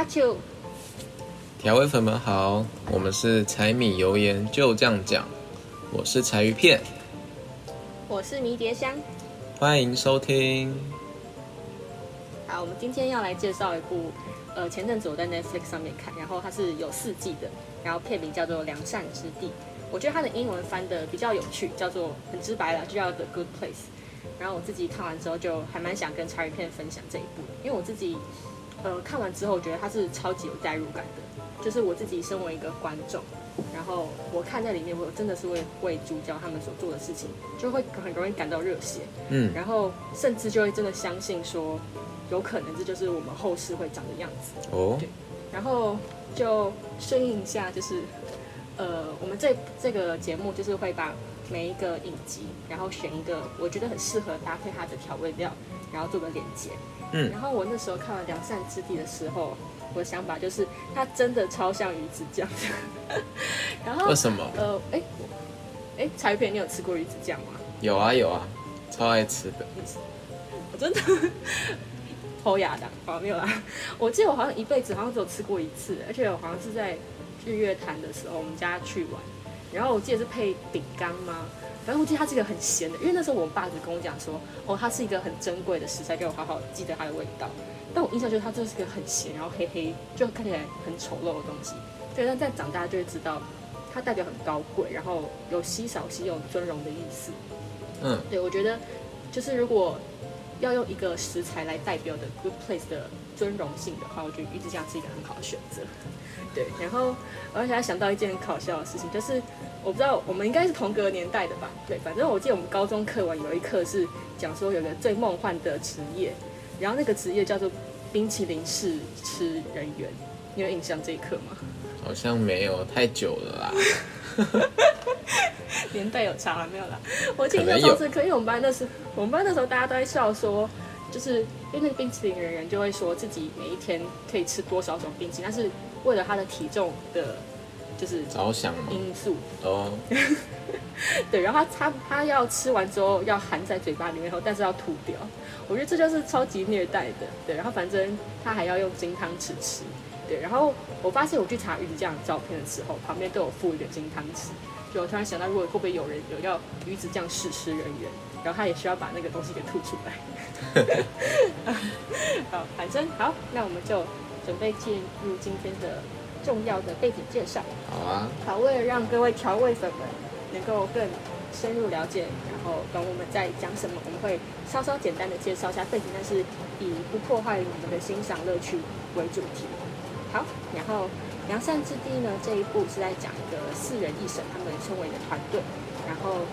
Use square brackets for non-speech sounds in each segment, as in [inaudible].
阿秋，调味粉们好，我们是柴米油盐就这样讲，我是柴鱼片，我是迷迭香。欢迎收听。好，我们今天要来介绍一部，呃，前阵子我在 Netflix 上面看，然后它是有四季的，然后片名叫做《良善之地》。我觉得它的英文翻的比较有趣，叫做很直白了，就叫 The Good Place。然后我自己看完之后，就还蛮想跟柴鱼片分享这一部，因为我自己，呃，看完之后，我觉得它是超级有代入感的，就是我自己身为一个观众，然后我看在里面，我真的是会为主角他们所做的事情，就会很容易感到热血，嗯，然后甚至就会真的相信说，有可能这就是我们后世会长的样子。哦，对然后就顺应一下，就是呃，我们这这个节目就是会把每一个影集，然后选一个我觉得很适合搭配它的调味料，然后做个连接。嗯然后我那时候看完《良善之地》的时候，我的想法就是它真的超像鱼子酱的。[laughs] 然后为什么？呃，哎，哎，柴鱼片，你有吃过鱼子酱吗？有啊有啊，超爱吃的。我真的偷牙的，哦，没有啦。我记得我好像一辈子好像只有吃过一次，而且我好像是在日月潭的时候，我们家去玩，然后我记得是配饼干吗？反正我记得它是一个很咸的，因为那时候我爸只跟我讲说，哦，它是一个很珍贵的食材，给我好好记得它的味道。但我印象就是它就是一个很咸，然后黑黑，就看起来很丑陋的东西。对，但在长大就会知道，它代表很高贵，然后有稀少稀有尊荣的意思。嗯，对，我觉得就是如果要用一个食材来代表的 good place 的尊荣性的话，我觉得鱼子酱是一个很好的选择。对，然后而且还想到一件很搞笑的事情，就是我不知道我们应该是同个年代的吧？对，反正我记得我们高中课文有一课是讲说有个最梦幻的职业，然后那个职业叫做冰淇淋试吃人员。你有印象这一课吗？好像没有，太久了啦。[laughs] 年代有差了没有啦？我记得可能有那时课，因为我们班那时我们班那时候大家都在笑说，就是因为那个冰淇淋人员就会说自己每一天可以吃多少种冰淇淋，但是为了他的体重的，就是着想。因素，哦，[laughs] 对，然后他他他要吃完之后要含在嘴巴里面后，但是要吐掉，我觉得这就是超级虐待的，对，然后反正他还要用金汤匙吃，对，然后我发现我去查鱼子酱的照片的时候，旁边都有附一个金汤匙，就我突然想到，如果会不会有人有要鱼子酱试吃人员，然后他也需要把那个东西给吐出来。[laughs] 好，反正好，那我们就准备进入今天的重要的背景介绍。好啊，好，为了让各位调味粉们能够更深入了解，然后懂我们在讲什么，我们会稍稍简单的介绍一下背景，但是以不破坏你们的欣赏乐趣为主题。好，然后《良善之地》呢这一部是在讲一个四人一审他们称为的团队，然后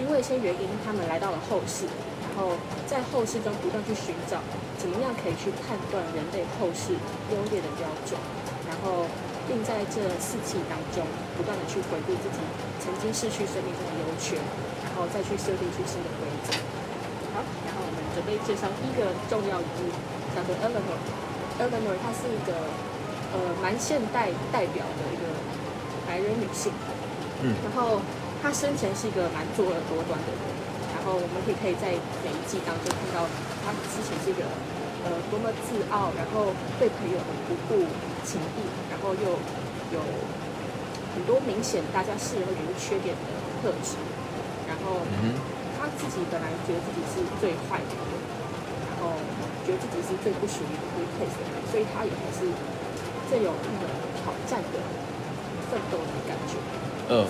因为一些原因，他们来到了后世，然后在后世中不断去寻找怎么样可以去判断人类后世优劣的标准，然后并在这四季当中不断的去回顾自己曾经失去生命中的优缺，然后再去设定出新的规则。好，然后我们准备介绍第一个重要人物，叫做 Eleanor。Eleanor 她是一个呃蛮现代代表的一个白人女性，嗯然后他生前是一个蛮作恶多端的人，然后我们可以可以在每一季当中看到他之前是一个呃多么自傲，然后对朋友很不顾情义，然后又有很多明显大家世人会觉得是缺点的特质，然后嗯她自己本来觉得自己是最坏的，然后觉得自己是最不属于 good place 的人，所以他也还是最有那个挑战的奋斗的感觉。嗯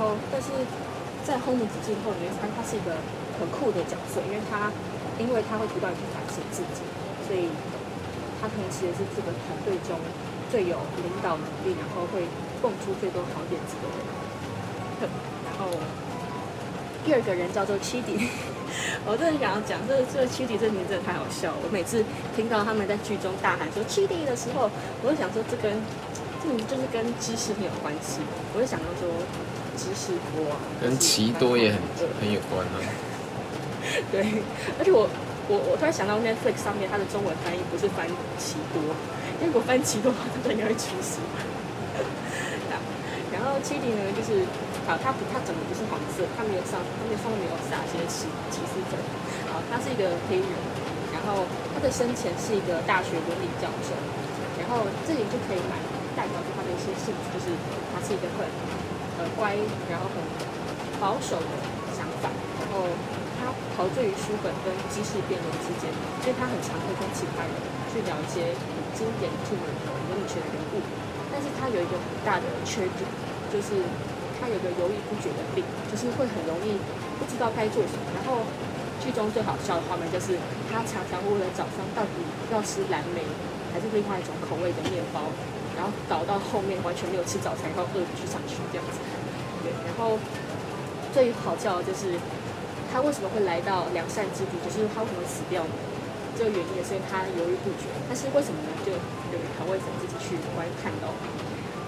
后，但是在后面几季后，你会发现他是一个很酷的角色，因为他因为他会不断去反省自己，所以他同时也是这个团队中最有领导能力，然后会蹦出最多好点子的人。然后第二个人叫做 Chidi，[laughs] 我真的想要讲，这个这个 Chidi 这名字真的太好笑了。我每次听到他们在剧中大喊说七弟的时候，我就想说这跟这名字就是跟知识很有关系。我就想到说知识多啊，跟奇多也很呃很有关啊。对，而且我我我突然想到 Netflix 上面它的中文翻译不是翻奇多，因为如果翻奇多的话，它应该会出事。好 [laughs] 然后 Chidi 呢，就是好，它不它整个不是黄色，它没有上，它没有上面没有撒些起起司粉。好，他是一个黑人，然然后他的生前是一个大学伦理教授，然后这里就可以蛮代表出他的一些性质，就是他是一个很呃乖，然后很保守的想法，然后他陶醉于书本跟知识辩论之间，所以他很常会跟其他人去聊一些很经典著名的伦理学的人物，但是他有一个很大的缺点，就是他有个犹豫不决的病，就是会很容易不知道该做什么，然后。剧中最好笑的画面就是他常常为了早上到底要吃蓝莓还是另外一种口味的面包，然后搞到后面完全没有吃早餐，然后饿着去上学这样子。对，然后最好笑的就是他为什么会来到良善之地，就是他为什么死掉呢？这个原因也是因为他犹豫不决。但是为什么呢？就由调味粉自己去观看到。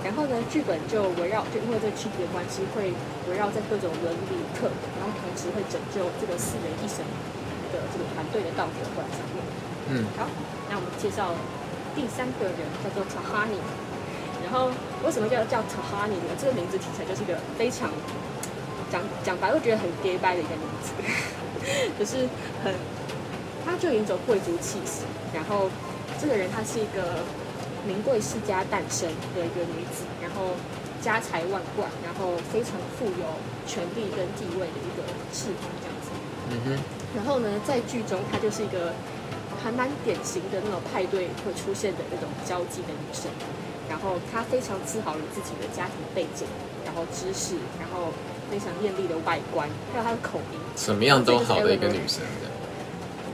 然后呢，剧本就围绕，就因为这个区别关系，会围绕在各种伦理课，然后同时会拯救这个四人一神的这个团队的道德观上面。嗯，好，那我们介绍第三个人叫做 Tahani。然然后为什么叫叫 Tahani 呢？这个名字听起来就是一个非常讲讲白会觉得很 gay 白的一个名字，[laughs] 就是很，他就有一种贵族气息。然后这个人她是一个。名贵世家诞生的一个女子，然后家财万贯，然后非常富有权力跟地位的一个士兵这样子。嗯哼。然后呢，在剧中她就是一个还蛮典型的那种派对会出现的那种交际的女生。然后他非常自豪于自己的家庭背景，然后知识，然后非常艳丽的外观，还有他的口音，什么样都好的一个女生。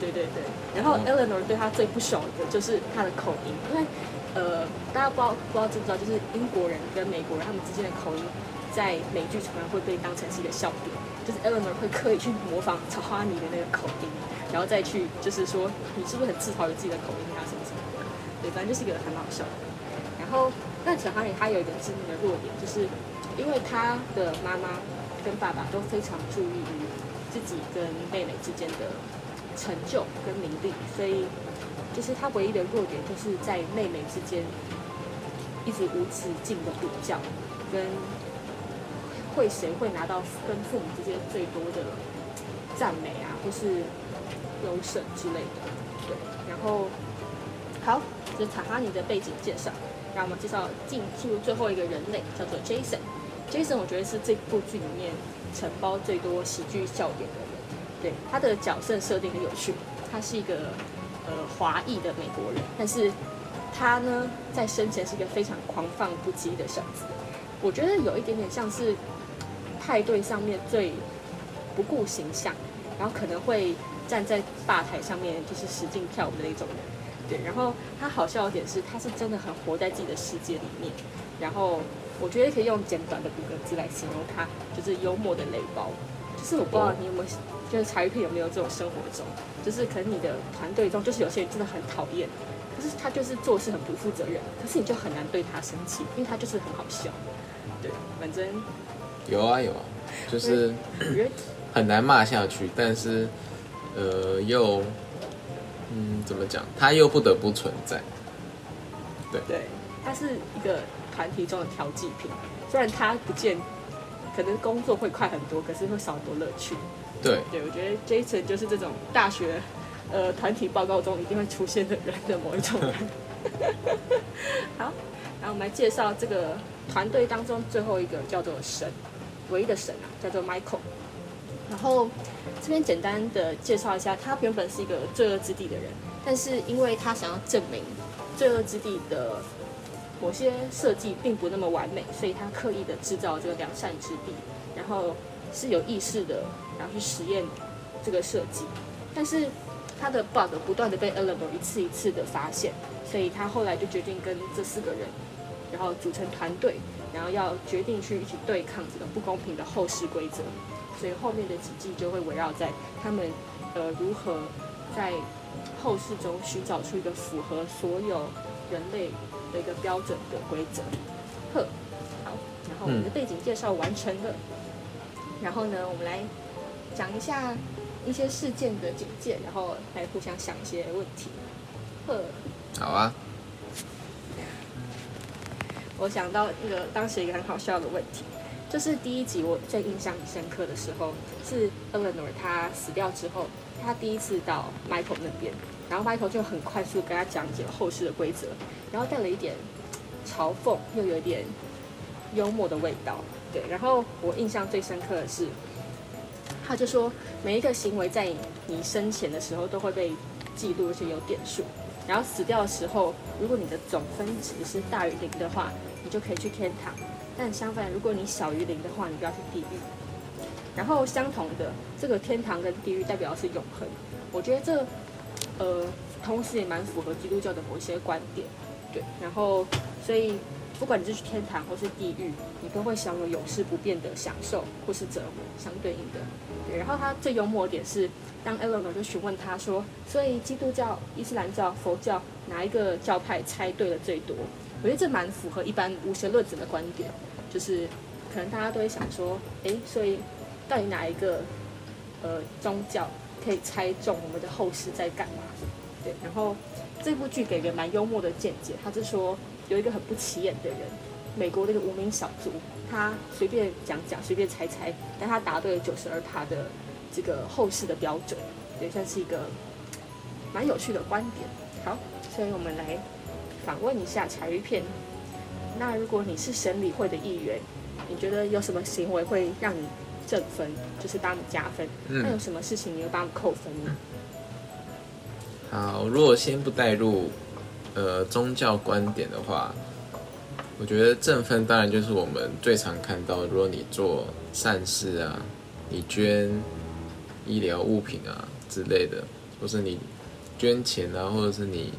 对对对。然后 Eleanor 对他最不爽的就是他的口音，因为。呃，大家不知道不知道知不知道，就是英国人跟美国人他们之间的口音，在美剧常常会被当成是一个笑点，就是 Eleanor 会刻意去模仿查哈尼的那个口音，然后再去就是说你是不是很自豪于自己的口音啊什么什么的，对，反正就是一个很好笑的。然后，但曹哈尼他有一个致命的弱点，就是因为他的妈妈跟爸爸都非常注意于自己跟妹妹之间的成就跟名利，所以。就是他唯一的弱点就是在妹妹之间一直无止境的比较，跟会谁会拿到跟父母之间最多的赞美啊，或是优胜之类的。对，然后好，这是塔哈尼的背景介绍，让我们介绍进进入最后一个人类，叫做 Jason。Jason 我觉得是这部剧里面承包最多喜剧笑点的人。对，他的角色设定很有趣，他是一个。呃，华裔的美国人，但是他呢，在生前是一个非常狂放不羁的小子。我觉得有一点点像是派对上面最不顾形象，然后可能会站在吧台上面就是使劲跳舞的那种人。对，然后他好笑的点是，他是真的很活在自己的世界里面。然后我觉得可以用简短的五个字来形容他，就是幽默的雷包。就是我不知道你有没有。就是茶余片有没有这种生活中，就是可能你的团队中，就是有些人真的很讨厌，可是他就是做事很不负责任，可是你就很难对他生气，因为他就是很好笑。对，反正有啊有啊，就是 [clears throat] 很难骂下去，但是呃又嗯怎么讲，他又不得不存在。对对，他是一个团体中的调剂品，虽然他不见，可能工作会快很多，可是会少很多乐趣。对，对我觉得 Jason 就是这种大学，呃，团体报告中一定会出现的人的某一种人。[laughs] 好，然后我们来介绍这个团队当中最后一个叫做神，唯一的神啊，叫做 Michael。然后这边简单的介绍一下，他原本是一个罪恶之地的人，但是因为他想要证明罪恶之地的某些设计并不那么完美，所以他刻意的制造这个良善之地，然后是有意识的。然后去实验这个设计，但是他的 bug 不断的被 Eleanor 一次一次的发现，所以他后来就决定跟这四个人，然后组成团队，然后要决定去一起对抗这个不公平的后世规则。所以后面的几季就会围绕在他们呃如何在后世中寻找出一个符合所有人类的一个标准的规则。呵，好，然后我们的背景介绍完成了，然后呢，我们来。讲一下一些事件的简介，然后来互相想一些问题。呵，好啊。我想到那个当时一个很好笑的问题，就是第一集我最印象深刻的时候，是 Eleanor 他死掉之后，他第一次到 Michael 那边，然后 Michael 就很快速跟他讲解了后世的规则，然后带了一点嘲讽，又有一点幽默的味道。对，然后我印象最深刻的是，他就说每一个行为在你生前的时候都会被记录，而且有点数。然后死掉的时候，如果你的总分值是大于零的话，你就可以去天堂；但相反，如果你小于零的话，你就要去地狱。然后相同的，这个天堂跟地狱代表的是永恒。我觉得这，呃，同时也蛮符合基督教的某一些观点。对，然后所以不管你是去天堂或是地狱，你都会享有永世不变的享受或是折磨，相对应的。对，然后他最幽默的点是。当 Eleanor 就询问他说：“所以基督教、伊斯兰教、佛教哪一个教派猜对了最多？”我觉得这蛮符合一般无神论者的观点，就是可能大家都会想说：“哎，所以到底哪一个呃宗教可以猜中我们的后世在干嘛？”对，然后这部剧给人蛮幽默的见解，他是说有一个很不起眼的人，美国那个无名小卒，他随便讲讲、随便猜猜，但他答对了九十二趴的。这个后世的标准，也算是一个蛮有趣的观点。好，所以我们来访问一下柴鱼片。那如果你是审理会的议员，你觉得有什么行为会让你正分，就是帮你加分？那有什么事情你会帮你扣分呢？好，如果先不带入呃宗教观点的话，我觉得正分当然就是我们最常看到，如果你做善事啊，你捐。医疗物品啊之类的，或是你捐钱啊，或者是你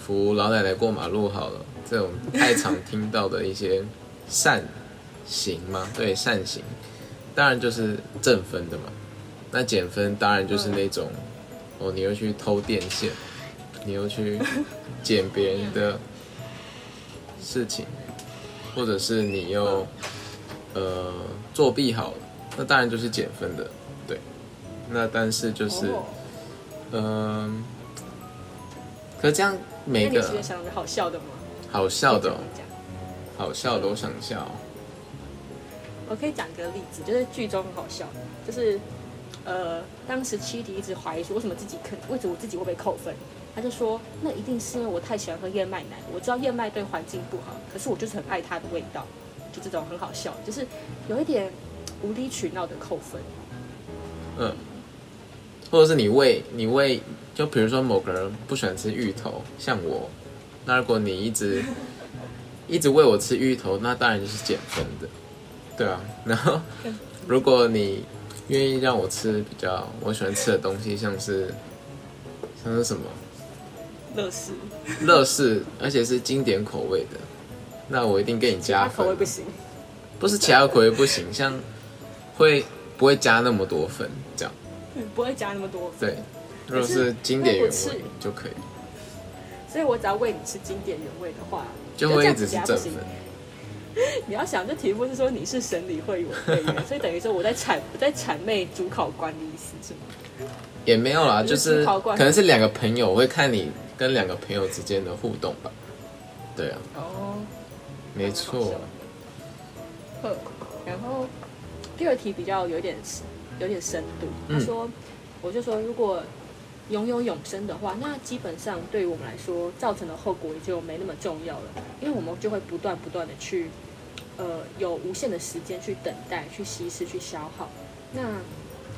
扶老奶奶过马路好了，这种太常听到的一些善行吗，对善行，当然就是正分的嘛。那减分当然就是那种，哦，你又去偷电线，你又去捡别人的事情，或者是你又呃作弊好了，那当然就是减分的。对那但是就是，嗯，可这样每个想好笑的吗？好笑的，好笑的，我想笑。我可以讲个例子，就是剧中很好笑，就是呃，当时七弟一直怀疑说，为什么自己肯，为什么我自己会被扣分？他就说，那一定是因为我太喜欢喝燕麦奶，我知道燕麦对环境不好，可是我就是很爱它的味道，就这种很好笑，就是有一点无理取闹的扣分。嗯。或者是你喂你喂，就比如说某个人不喜欢吃芋头，像我，那如果你一直 [laughs] 一直喂我吃芋头，那当然就是减分的，对啊。然后如果你愿意让我吃比较我喜欢吃的东西，像是像是什么，乐事，乐事，而且是经典口味的，那我一定给你加分。口味不行，不是其他口味不行，像会不会加那么多分这样？不会加那么多分。对，如果是经典原味就可以。所以我只要喂你吃经典原味的话，就会一直是正分。你要想，这题目是说你是审理会委员，[laughs] 所以等于说我在谄我在谄媚主考官的意思是吗？也没有啦，就是可能是两个朋友，我会看你跟两个朋友之间的互动吧。对啊。哦。没错。呵，然后第二题比较有点。有点深度。他说：“我就说，如果拥有永生的话，那基本上对于我们来说，造成的后果也就没那么重要了，因为我们就会不断不断的去，呃，有无限的时间去等待、去稀释、去消耗。那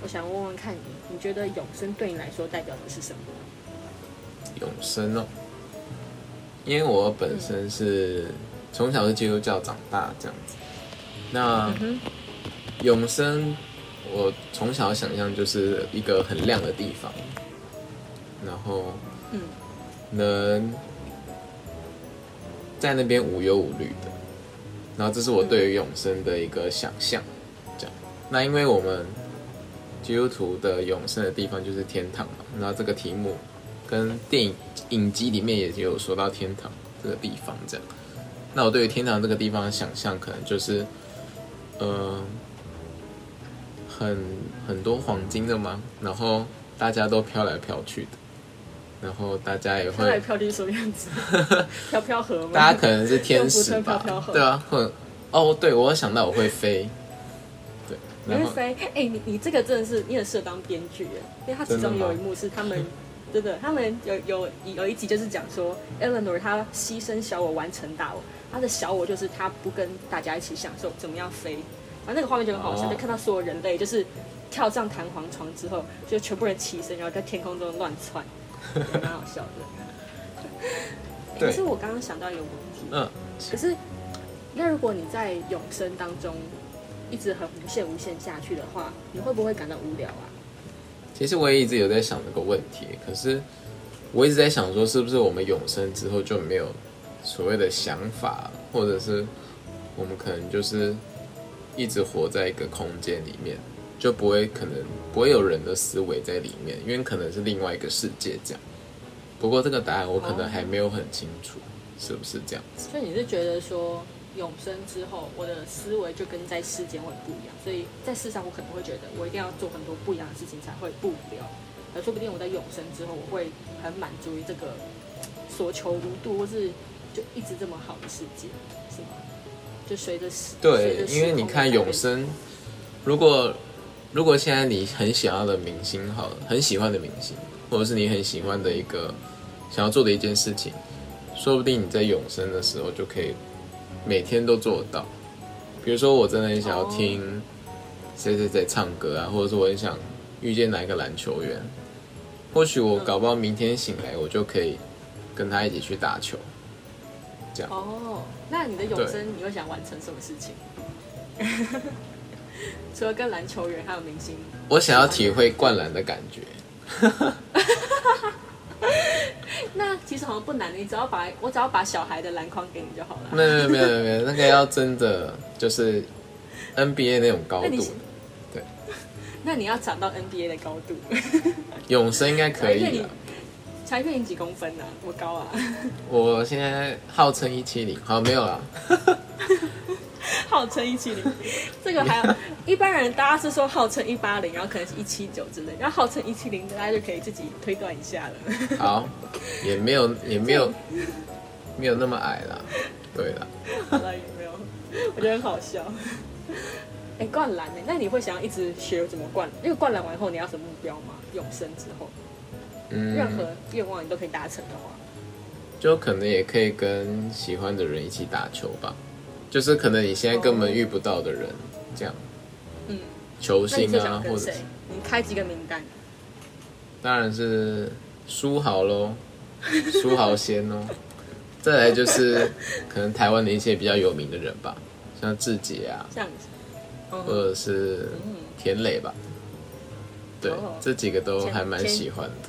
我想问问看你，你觉得永生对你来说代表的是什么？永生哦，因为我本身是从小是基督教长大这样子，那永生。”我从小想象就是一个很亮的地方，然后，嗯，能在那边无忧无虑的，然后这是我对于永生的一个想象。这样，那因为我们基督徒的永生的地方就是天堂嘛，然后这个题目跟电影影集里面也有说到天堂这个地方这样，那我对于天堂这个地方的想象可能就是，嗯。很很多黄金的吗？然后大家都飘来飘去的，然后大家也会飘来飘去什么样子？[laughs] 飘飘河吗？大家可能是天使吧？对啊，会哦，对我想到我会飞，对，你会飞？哎，你你这个真的是你很适合当编剧耶，因为他其中有一幕是他们 [laughs] 真的，他们有有有一集就是讲说，Eleanor 她牺牲小我完成大我，她的小我就是她不跟大家一起享受怎么样飞，然后那个画面就很好笑，哦就看到所有人类就是跳上弹簧床之后，就全部人起身，然后在天空中乱窜，也蛮好笑的。可是我刚刚想到一个问题，嗯，可是那如果你在永生当中一直很无限无限下去的话，你会不会感到无聊啊？其实我也一直有在想这个问题，可是我一直在想说，是不是我们永生之后就没有所谓的想法，或者是我们可能就是一直活在一个空间里面，就不会可能不会有人的思维在里面，因为可能是另外一个世界这样。不过这个答案我可能还没有很清楚，是不是这样子？所以你是觉得说永生之后，我的思维就跟在世间会不一样，所以在世上我可能会觉得我一定要做很多不一样的事情才会不无聊，而说不定我在永生之后，我会很满足于这个所求无度，或是就一直这么好的世界，是吗？就随着时随对因为你看永生，如果如果现在你很想要的明星，好了，很喜欢的明星，或者是你很喜欢的一个想要做的一件事情，说不定你在永生的时候就可以每天都做得到。比如说，我真的很想要听谁谁谁唱歌啊，或者是我很想遇见哪一个篮球员，或许我搞不好明天醒来，我就可以跟他一起去打球。这样哦，那你的永生你会想完成什么事情？[laughs] [laughs] 除了跟篮球员还有明星，我想要体会灌篮的感觉。[laughs] 那其实好像不难，你只要把我只要把小孩的篮筐给你就好了。没有没有没有没有，那个要真的就是 NBA 那种高度，对，[laughs] 那你要长到 NBA 的高度，永生应该可以了。才骗你几公分呢、我高啊，我现在号称一七零，好没有啦，号称一七零，[laughs] 这个还有一般人大家是说号称一八零，然后可能是一七九之类，然后号称一七零，大家就可以自己推断一下了。[laughs] 好，也没有也没有没有那么矮啦，对了，好了，也没有？我觉得很好笑。[laughs] 哎、灌篮呢？那你会想要一直学怎么灌？因为灌篮完后你要什么目标吗？永生之后，任嗯，何愿望你都可以达成的话，就可能也可以跟喜欢的人一起打球吧，就是可能你现在根本遇不到的人，这样嗯，球星啊，或者？你开几个名单？当然是书豪喽，书豪先哦。[laughs] 再来就是可能台湾的一些比较有名的人吧，像志杰啊，这样子。或嗯，者是田磊吧。对哦，这几个都前还蛮喜欢的。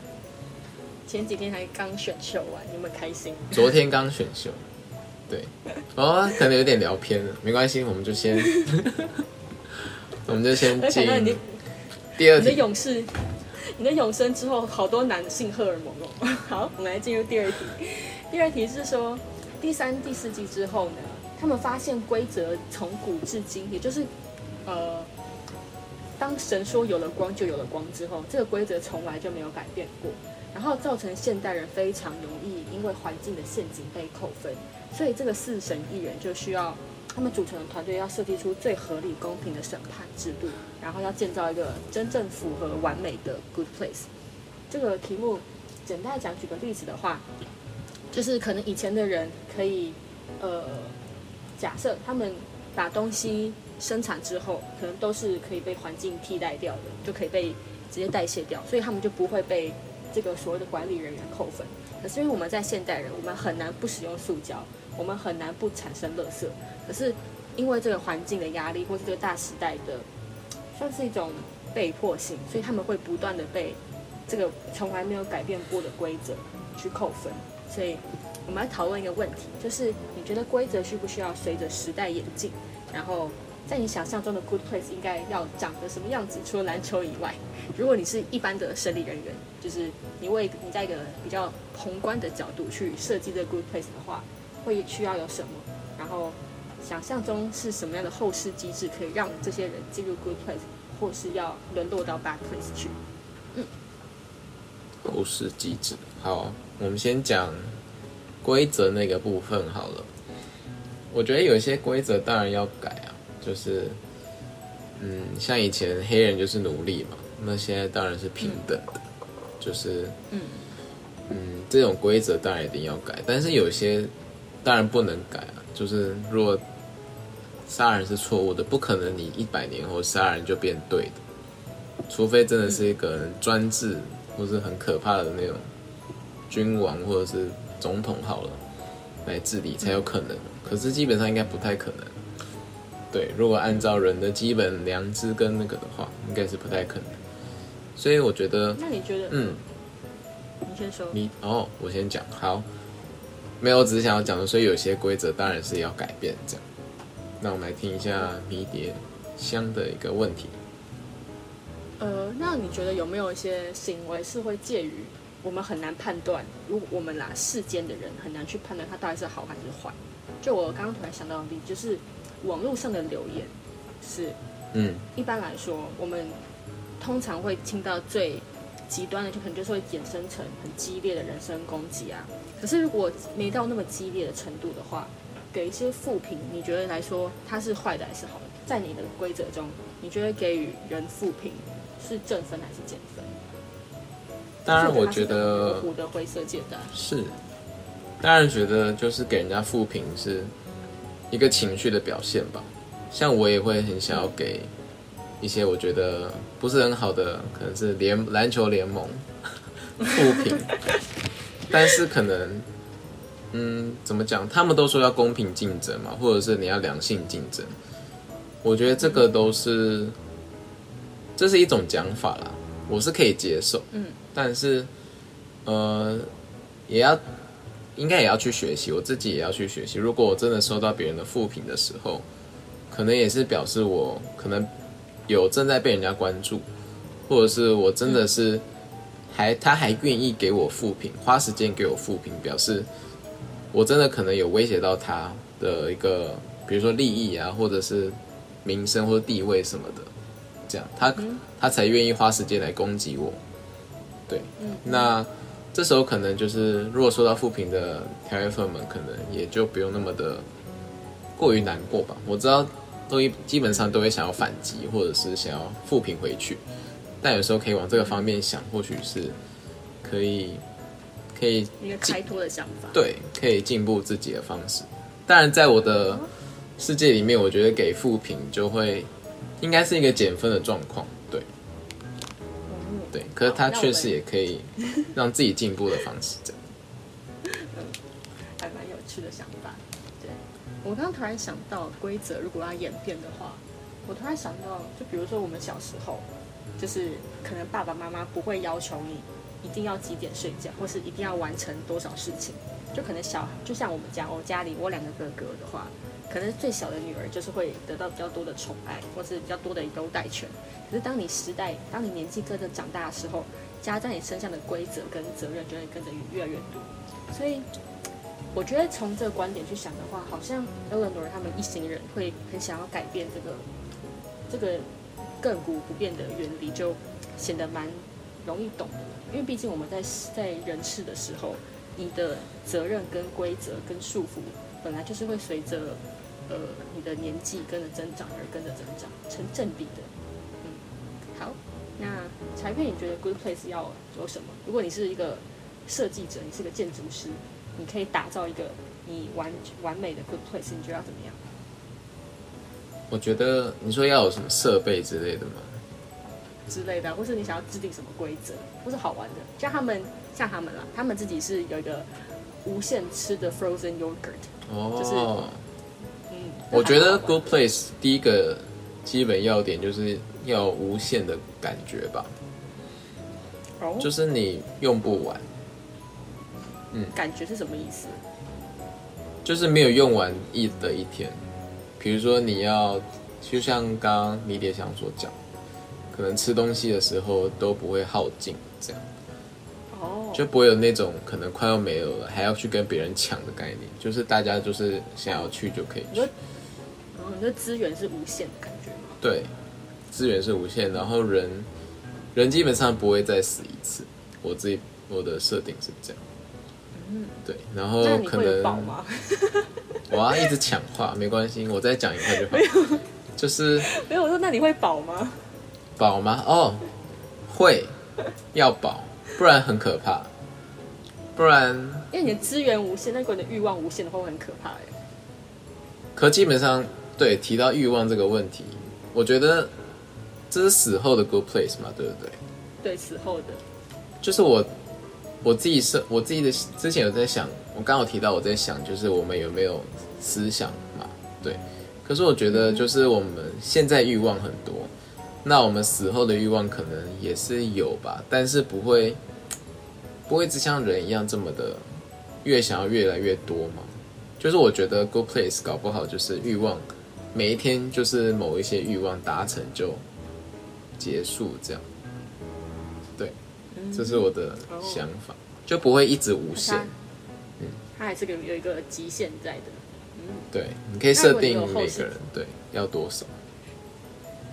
前几天还刚选秀完，你们开心？昨天刚选秀，对，哦，可能有点聊偏了，没关系，我们就先，[laughs] 我们就先我想到你进第二你的。勇士，你的永生之后，好多男性荷尔蒙哦。[laughs] 好，我们来进入第二题。第二题是说，第三、第四季之后呢，他们发现规则从古至今，也就是呃，当神说有了光就有了光之后，这个规则从来就没有改变过，然后造成现代人非常容易因为环境的陷阱被扣分，所以这个四神议员就需要他们组成的团队要设计出最合理公平的审判制度，然后要建造一个真正符合完美的 good place。这个题目简单讲，举个例子的话，就是可能以前的人可以，呃，假设他们把东西生产之后，可能都是可以被环境替代掉的，就可以被直接代谢掉，所以他们就不会被这个所谓的管理人员扣分。可是因为我们在现代人，我们很难不使用塑胶，我们很难不产生垃圾。可是因为这个环境的压力，或是这个大时代的，算是一种被迫性，所以他们会不断的被这个从来没有改变过的规则去扣分。所以我们来讨论一个问题，就是你觉得规则需不需要随着时代演进？然后在你想象中的 good place 应该要长得什么样子？除了篮球以外，如果你是一般的审理人员，就是你为你在一个比较宏观的角度去设计这个 good place 的话，会需要有什么？然后想象中是什么样的后视机制可以让这些人进入 good place，或是要沦落到 bad place 去？后视机制。好，我们先讲规则那个部分好了。我觉得有一些规则当然要改啊，就是嗯，像以前黑人就是奴隶嘛，那现在当然是平等的，就是嗯嗯，这种规则当然一定要改，但是有些当然不能改啊。就是如果杀人是错误的，不可能你一百年后杀人就变对的，除非真的是一个专制或是很可怕的那种君王或者是总统好了来治理才有可能。可是基本上应该不太可能。对，如果按照人的基本良知跟那个的话，应该是不太可能。所以我觉得，那你觉得？嗯，你先说。你哦，我先讲。好，没有，我只是想要讲的，所以有些规则当然是要改变。这样，那我们来听一下迷迭香的一个问题。呃，那你觉得有没有一些行为是会介于我们很难判断，如果我们拿世间的人很难去判断它到底是好还是坏？就我刚刚突然想到的例子，就是网络上的留言，是，嗯，一般来说，我们通常会听到最极端的，就可能就是会衍生成很激烈的人身攻击啊。可是如果没到那么激烈的程度的话，给一些负评，你觉得来说它是坏的还是好的？在你的规则中，你觉得给予人负评是正分还是减分？当然，我觉模得糊的灰色阶段。是，当然觉得就是给人家负评是一个情绪的表现吧。像我也会很想要给一些我觉得不是很好的，可能是联篮球联盟 [laughs] 负评，但是可能，嗯，怎么讲？他们都说要公平竞争嘛，或者是你要良性竞争。我觉得这个都是，这是一种讲法啦，我是可以接受。嗯，但是，呃，也要应该也要去学习，我自己也要去学习。如果我真的收到别人的负评的时候，可能也是表示我可能有正在被人家关注，或者是我真的是还他还愿意给我复评，花时间给我复评，表示我真的可能有威胁到他的一个，比如说利益啊，或者是名声或者地位什么的，这样他他才愿意花时间来攻击我。对，那这时候可能就是如果收到复评的条约粉们，可能也就不用那么的过于难过吧。我知道都一基本上都会想要反击，或者是想要复评回去，但有时候可以往这个方面想，或许是可以可以一个开拓的想法。对，可以进步自己的方式。当然，在我的世界里面，我觉得给负评就会应该是一个减分的状况。对嗯对，可是它好那我们确实也可以让自己进步的方式。这样，还蛮有趣的想法。对我刚刚突然想到，规则如果要演变的话，我突然想到，就比如说我们小时候，就是可能爸爸妈妈不会要求你一定要几点睡觉，或是一定要完成多少事情。就可能小，就像我们家，我家里我两个哥哥的话，可能最小的女儿就是会得到比较多的宠爱，或是比较多的优待权。可是当你时代，当你年纪跟着长大的时候，加在你身上的规则跟责任就会跟着越来越多。所以我觉得从这个观点去想的话，好像 Eleanor 他们一行人会很想要改变这个这个亘古不变的原理，就显得蛮容易懂的。因为毕竟我们在在人世的时候，你的责任跟规则跟束缚，本来就是会随着呃你的年纪跟着增长而跟着增长，成正比的。嗯，好，那裁片你觉得 Good Place 要有什么？如果你是一个设计者，你是个建筑师，你可以打造一个你完完美的 Good Place，你觉得要怎么样？我觉得你说要有什么设备之类的吗？之类的，或是你想要制定什么规则，或是好玩的，像他们像他们啦，他们自己是有一个无限吃的 frozen yogurt，哦，就是嗯，我觉得 Good Place 第一个基本要点就是要无限的感觉吧，哦，就是你用不完，嗯感觉是什么意思？就是没有用完一的一天。比如说你要，就像刚刚迷迭香所讲，可能吃东西的时候都不会耗尽，这样哦，就不会有那种可能快要没有了还要去跟别人抢的概念，就是大家就是想要去就可以去哦，你说资源是无限的感觉吗？对，资源是无限，然后人人基本上不会再死一次，我自己我的设定是这样。嗯对，然后可能？我要一直抢话，没关系，我再讲一块就好。就是没有，我说那你会饱吗？饱吗？哦，会，要饱，不然很可怕。不然，因为你的资源无限，那如果你的欲望无限的话，会很可怕哎。可基本上，对提到欲望这个问题，我觉得这是死后的 good place 嘛，对不对？对，死后的。就是我我自己是我自己的之前有在想，我刚好提到我在想，就是我们有没有思想嘛？对。可是我觉得，就是我们现在欲望很多，那我们死后的欲望可能也是有吧，但是不会不会只像人一样这么的越想要越来越多嘛？就是我觉得 Good Place 搞不好就是欲望，每一天就是某一些欲望达成就结束这样。对，这是我的想法，就不会一直无限。嗯，它还是个有一个极限在的。嗯对，你可以设定每个人对要多少。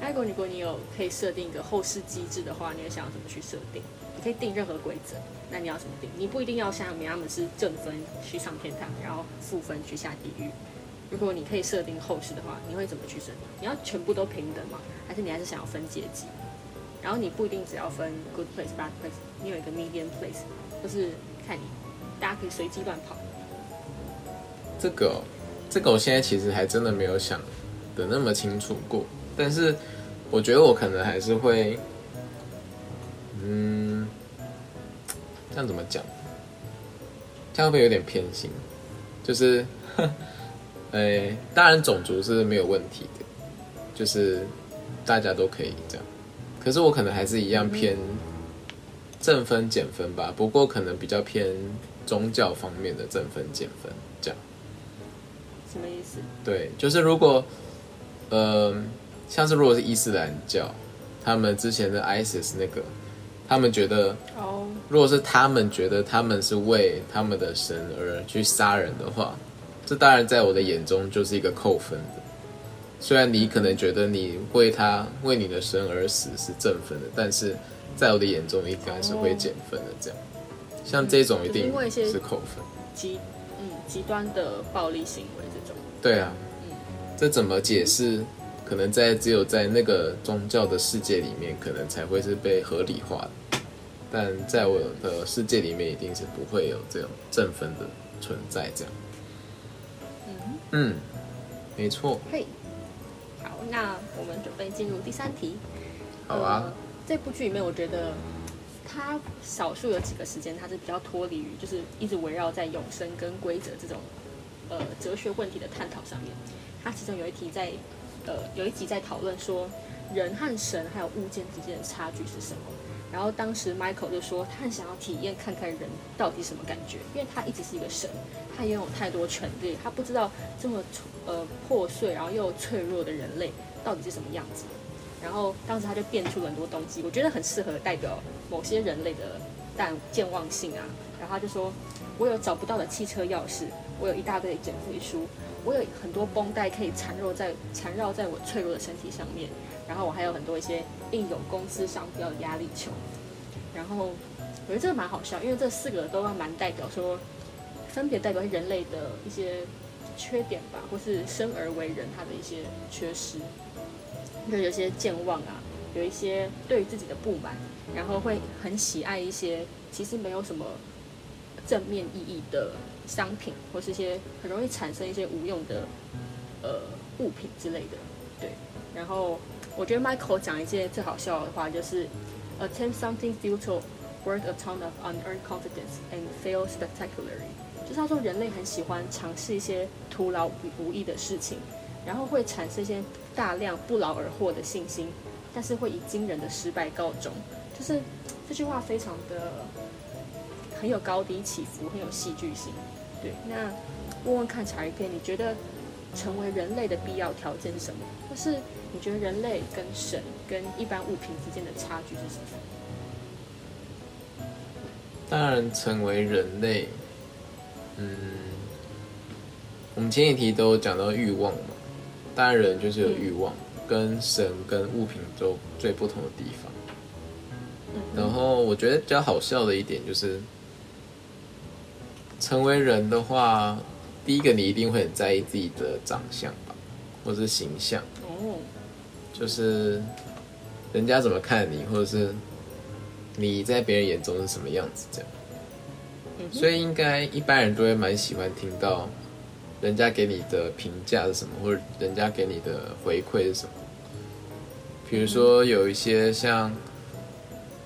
如果如果你有可以设定一个后世机制的话，你会想要怎么去设定？你可以定任何规则，那你要怎么定？你不一定要像他们是正分去上天堂，然后负分去下地狱。如果你可以设定后世的话，你会怎么去设定？你要全部都平等吗？还是你还是想要分阶级？然后你不一定只要分 good place bad place，你有一个 medium place，就是看你大家可以随机乱跑。这个。这个我现在其实还真的没有想的那么清楚过，但是我觉得我可能还是会，嗯，这样怎么讲？这样会不会有点偏心？就是，呃，当然种族是没有问题的，就是大家都可以这样。可是我可能还是一样偏正分减分吧，不过可能比较偏宗教方面的正分减分。什么意思？对，就是如果，呃，像是如果是伊斯兰教，他们之前的 ISIS 那个，他们觉得，哦，如果是他们觉得他们是为他们的神而去杀人的话，这当然在我的眼中就是一个扣分的。虽然你可能觉得你为他为你的神而死是正分的，但是在我的眼中应该是会减分的。这样，像这种一定是扣分。极嗯极端的暴力行为。对啊，这怎么解释？可能在只有在那个宗教的世界里面，可能才会是被合理化的。但在我的世界里面，一定是不会有这种正分的存在。这样，嗯嗯，没错。嘿，好，那我们准备进入第三题。好啊。这部剧里面，我觉得它少数有几个时间，它是比较脱离于，就是一直围绕在永生跟规则这种。呃，哲学问题的探讨上面，它其中有一题在，呃，有一集在讨论说，人和神还有物件之间的差距是什么。然后当时 Michael 就说，他很想要体验看看人到底什么感觉，因为他一直是一个神，他拥有太多权利，他不知道这么呃破碎然后又脆弱的人类到底是什么样子。然后当时他就变出了很多东西，我觉得很适合代表某些人类的但健忘性啊。然后他就说，我有找不到的汽车钥匙。我有一大堆减肥书，我有很多绷带可以缠绕在缠绕在我脆弱的身体上面，然后我还有很多一些印有公司商标的压力球，然后我觉得这个蛮好笑，因为这四个都蛮代表说，分别代表人类的一些缺点吧，或是生而为人他的一些缺失，就有些健忘啊，有一些对自己的不满，然后会很喜爱一些其实没有什么正面意义的。商品或是一些很容易产生一些无用的呃物品之类的，对。然后我觉得 Michael 讲一件最好笑的话，就是 attempt something futile worth a ton of unearned confidence and fail spectacularly。就是他说人类很喜欢尝试一些徒劳无益的事情，然后会产生一些大量不劳而获的信心，但是会以惊人的失败告终。就是这句话非常的很有高低起伏，很有戏剧性。对，那问问看查一片，你觉得成为人类的必要条件是什么？或是你觉得人类跟神跟一般物品之间的差距是什么？当然，成为人类，嗯，我们前几题都讲到欲望嘛，当然人就是有欲望，跟神跟物品都最不同的地方。然后我觉得比较好笑的一点就是。成为人的话，第一个你一定会很在意自己的长相吧，或是形象。哦，就是人家怎么看你，或者是你在别人眼中是什么样子这样。所以应该一般人都会蛮喜欢听到人家给你的评价是什么，或者人家给你的回馈是什么。比如说有一些像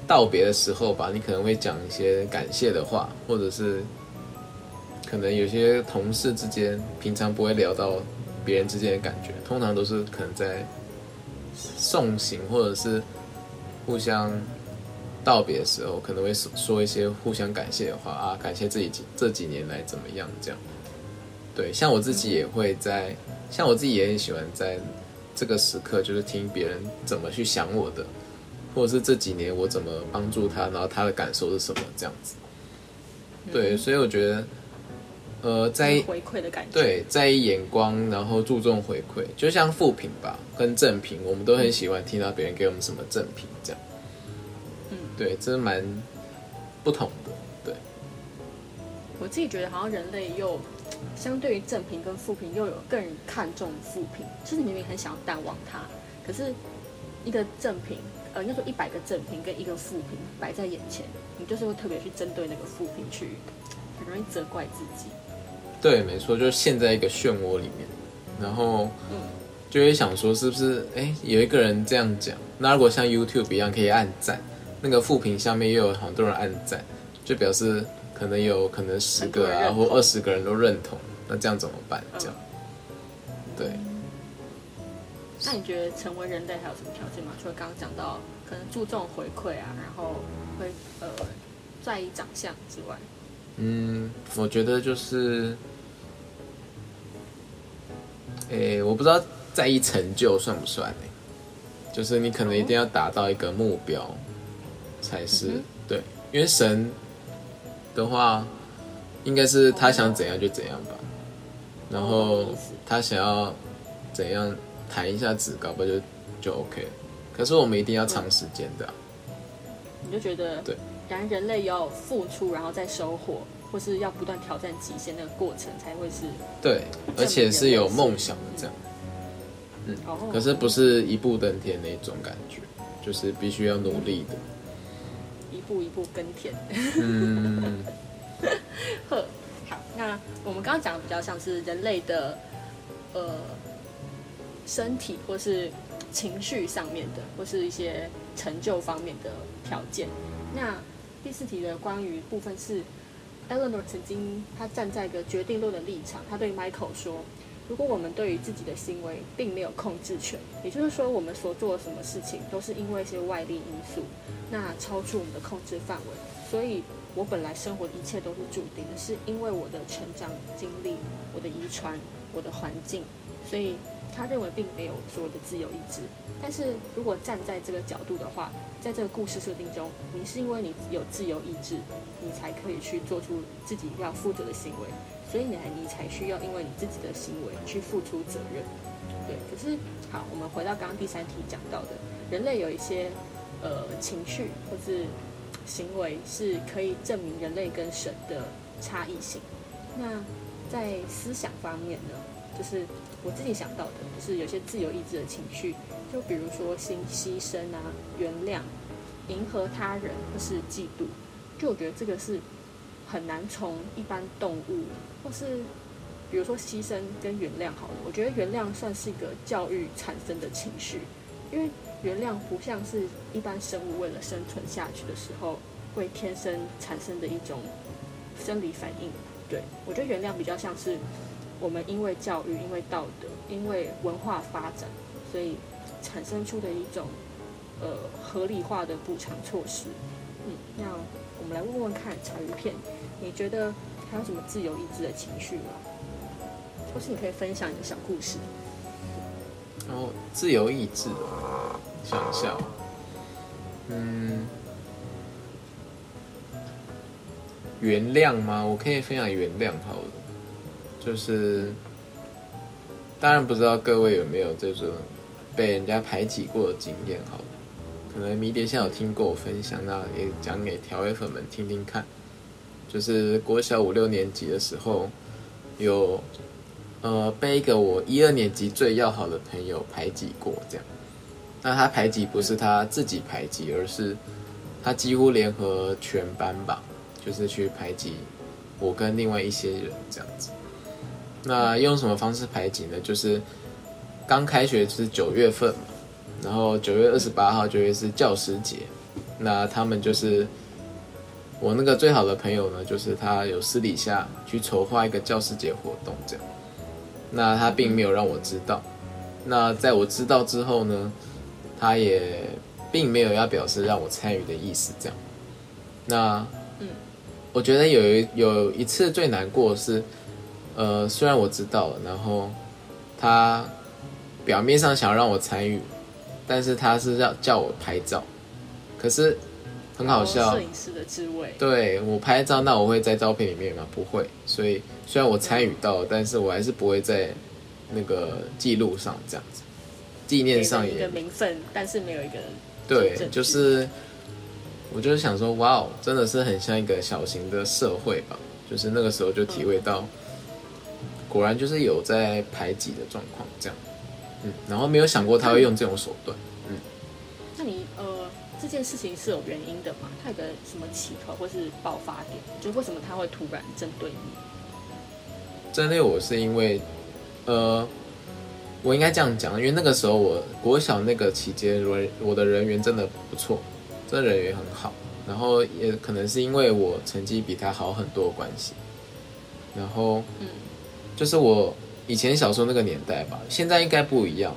道别的时候吧，你可能会讲一些感谢的话，或者是可能有些同事之间平常不会聊到别人之间的感觉，通常都是可能在送行或者是互相道别的时候，可能会说说一些互相感谢的话啊，感谢自己几这几年来怎么样这样。对，像我自己也会在，像我自己也很喜欢在这个时刻，就是听别人怎么去想我的，或者是这几年我怎么帮助他，然后他的感受是什么这样子。对，所以我觉得，呃，在意回馈的感觉。对在意眼光，然后注重回馈，就像负评吧，跟正评，我们都很喜欢听到别人给我们什么正评这样。嗯，对，这蛮不同的。对，我自己觉得好像人类又相对于正评跟负评又有更看重负评，就是明明很想要淡忘它，可是一个正评，呃，应该说一百个正评跟一个负评摆在眼前，你就是会特别去针对那个负评去，很容易责怪自己。对，没错，就是陷在一个漩涡里面，然后就会想说，是不是哎有一个人这样讲，那如果像 YouTube 一样可以按赞，那个负评下面又有很多人按赞，就表示可能有可能十个啊人认同或二十个人都认同，那这样怎么办？这样，对。那你觉得成为人类还有什么条件吗？除了刚刚讲到可能注重回馈啊，然后会呃在意长相之外，嗯，我觉得就是，诶、我不知道在意成就算不算呢、就是你可能一定要达到一个目标，才是、嗯对。因为神的话，应该是他想怎样就怎样吧，然哦后他想要怎样弹一下指，搞不就就 OK 了。可是我们一定要长时间的啊、你就觉得对，然人类要付出，然后再收获，或是要不断挑战极限，那个过程才会是对，而且是有梦想的这样。哦。可是不是一步登天那种感觉，就是必须要努力的。一步一步耕田。嗯，[laughs] 呵，好，那我们刚刚讲的比较像是人类的呃身体或是情绪上面的，或是一些成就方面的条件。那第四题的关于部分是 Eleanor 曾经他站在一个决定论的立场，他对 Michael 说。如果我们对于自己的行为并没有控制权，也就是说，我们所做的什么事情都是因为一些外力因素，那超出我们的控制范围，所以我本来生活的一切都是注定的，是因为我的成长经历、我的遗传、我的环境，所以他认为并没有所谓的自由意志。但是如果站在这个角度的话，在这个故事设定中，你是因为你有自由意志，你才可以去做出自己要负责的行为，所以你你才需要因为你自己的行为去付出责任。对，可是好，我们回到刚刚第三题讲到的，人类有一些呃情绪或是行为是可以证明人类跟神的差异性。那在思想方面呢，就是我自己想到的，就是有些自由意志的情绪，就比如说心牺牲啊、原谅、迎合他人或是嫉妒，就我觉得这个是很难从一般动物或是比如说牺牲跟原谅好了，我觉得原谅算是一个教育产生的情绪，因为原谅不像是一般生物为了生存下去的时候会天生产生的一种生理反应。对我觉得原谅比较像是我们因为教育、因为道德、因为文化发展，所以产生出的一种呃合理化的补偿措施。嗯，那我们来问问看，茶鱼片，你觉得还有什么自由意志的情绪吗？或是你可以分享你的小故事。然后自由意志，想一下，嗯，原谅吗？我可以分享原谅好了，就是当然不知道各位有没有这种被人家排挤过的经验好了，可能迷迭香有听过我分享，那也讲给调味粉们听听看。就是国小五六年级的时候，有呃被一个我一二年级最要好的朋友排挤过，这样。那他排挤不是他自己排挤，而是他几乎联合全班吧，就是去排挤我跟另外一些人这样子。那用什么方式排挤呢？就是刚开学是九月份嘛，然后九月二十八号就会是教师节，那他们就是我那个最好的朋友呢，就是他有私底下去筹划一个教师节活动这样，那他并没有让我知道。那在我知道之后呢，他也并没有要表示让我参与的意思这样。那嗯，我觉得有一有一次最难过的是，呃，虽然我知道了，然后他表面上想让我参与，但是他是要叫我拍照，可是很好笑摄，影师的滋味。对我拍照，那我会在照片里面吗？不会，所以虽然我参与到，但是我还是不会在那个记录上这样子，纪念上也一也个名分，但是没有一个对就是我就是想说，哇哦，真的是很像一个小型的社会吧。就是那个时候就体会到，果然就是有在排挤的状况这样，嗯，然后没有想过他会用这种手段，这件事情是有原因的吗？它有个什么起头或是爆发点？就为什么他会突然针对你？针对我是因为，呃，我应该这样讲，因为那个时候我国小那个期间，我我的人缘真的不错，真的人缘很好，然后也可能是因为我成绩比他好很多的关系，然后，嗯就是我以前小时候那个年代吧，现在应该不一样，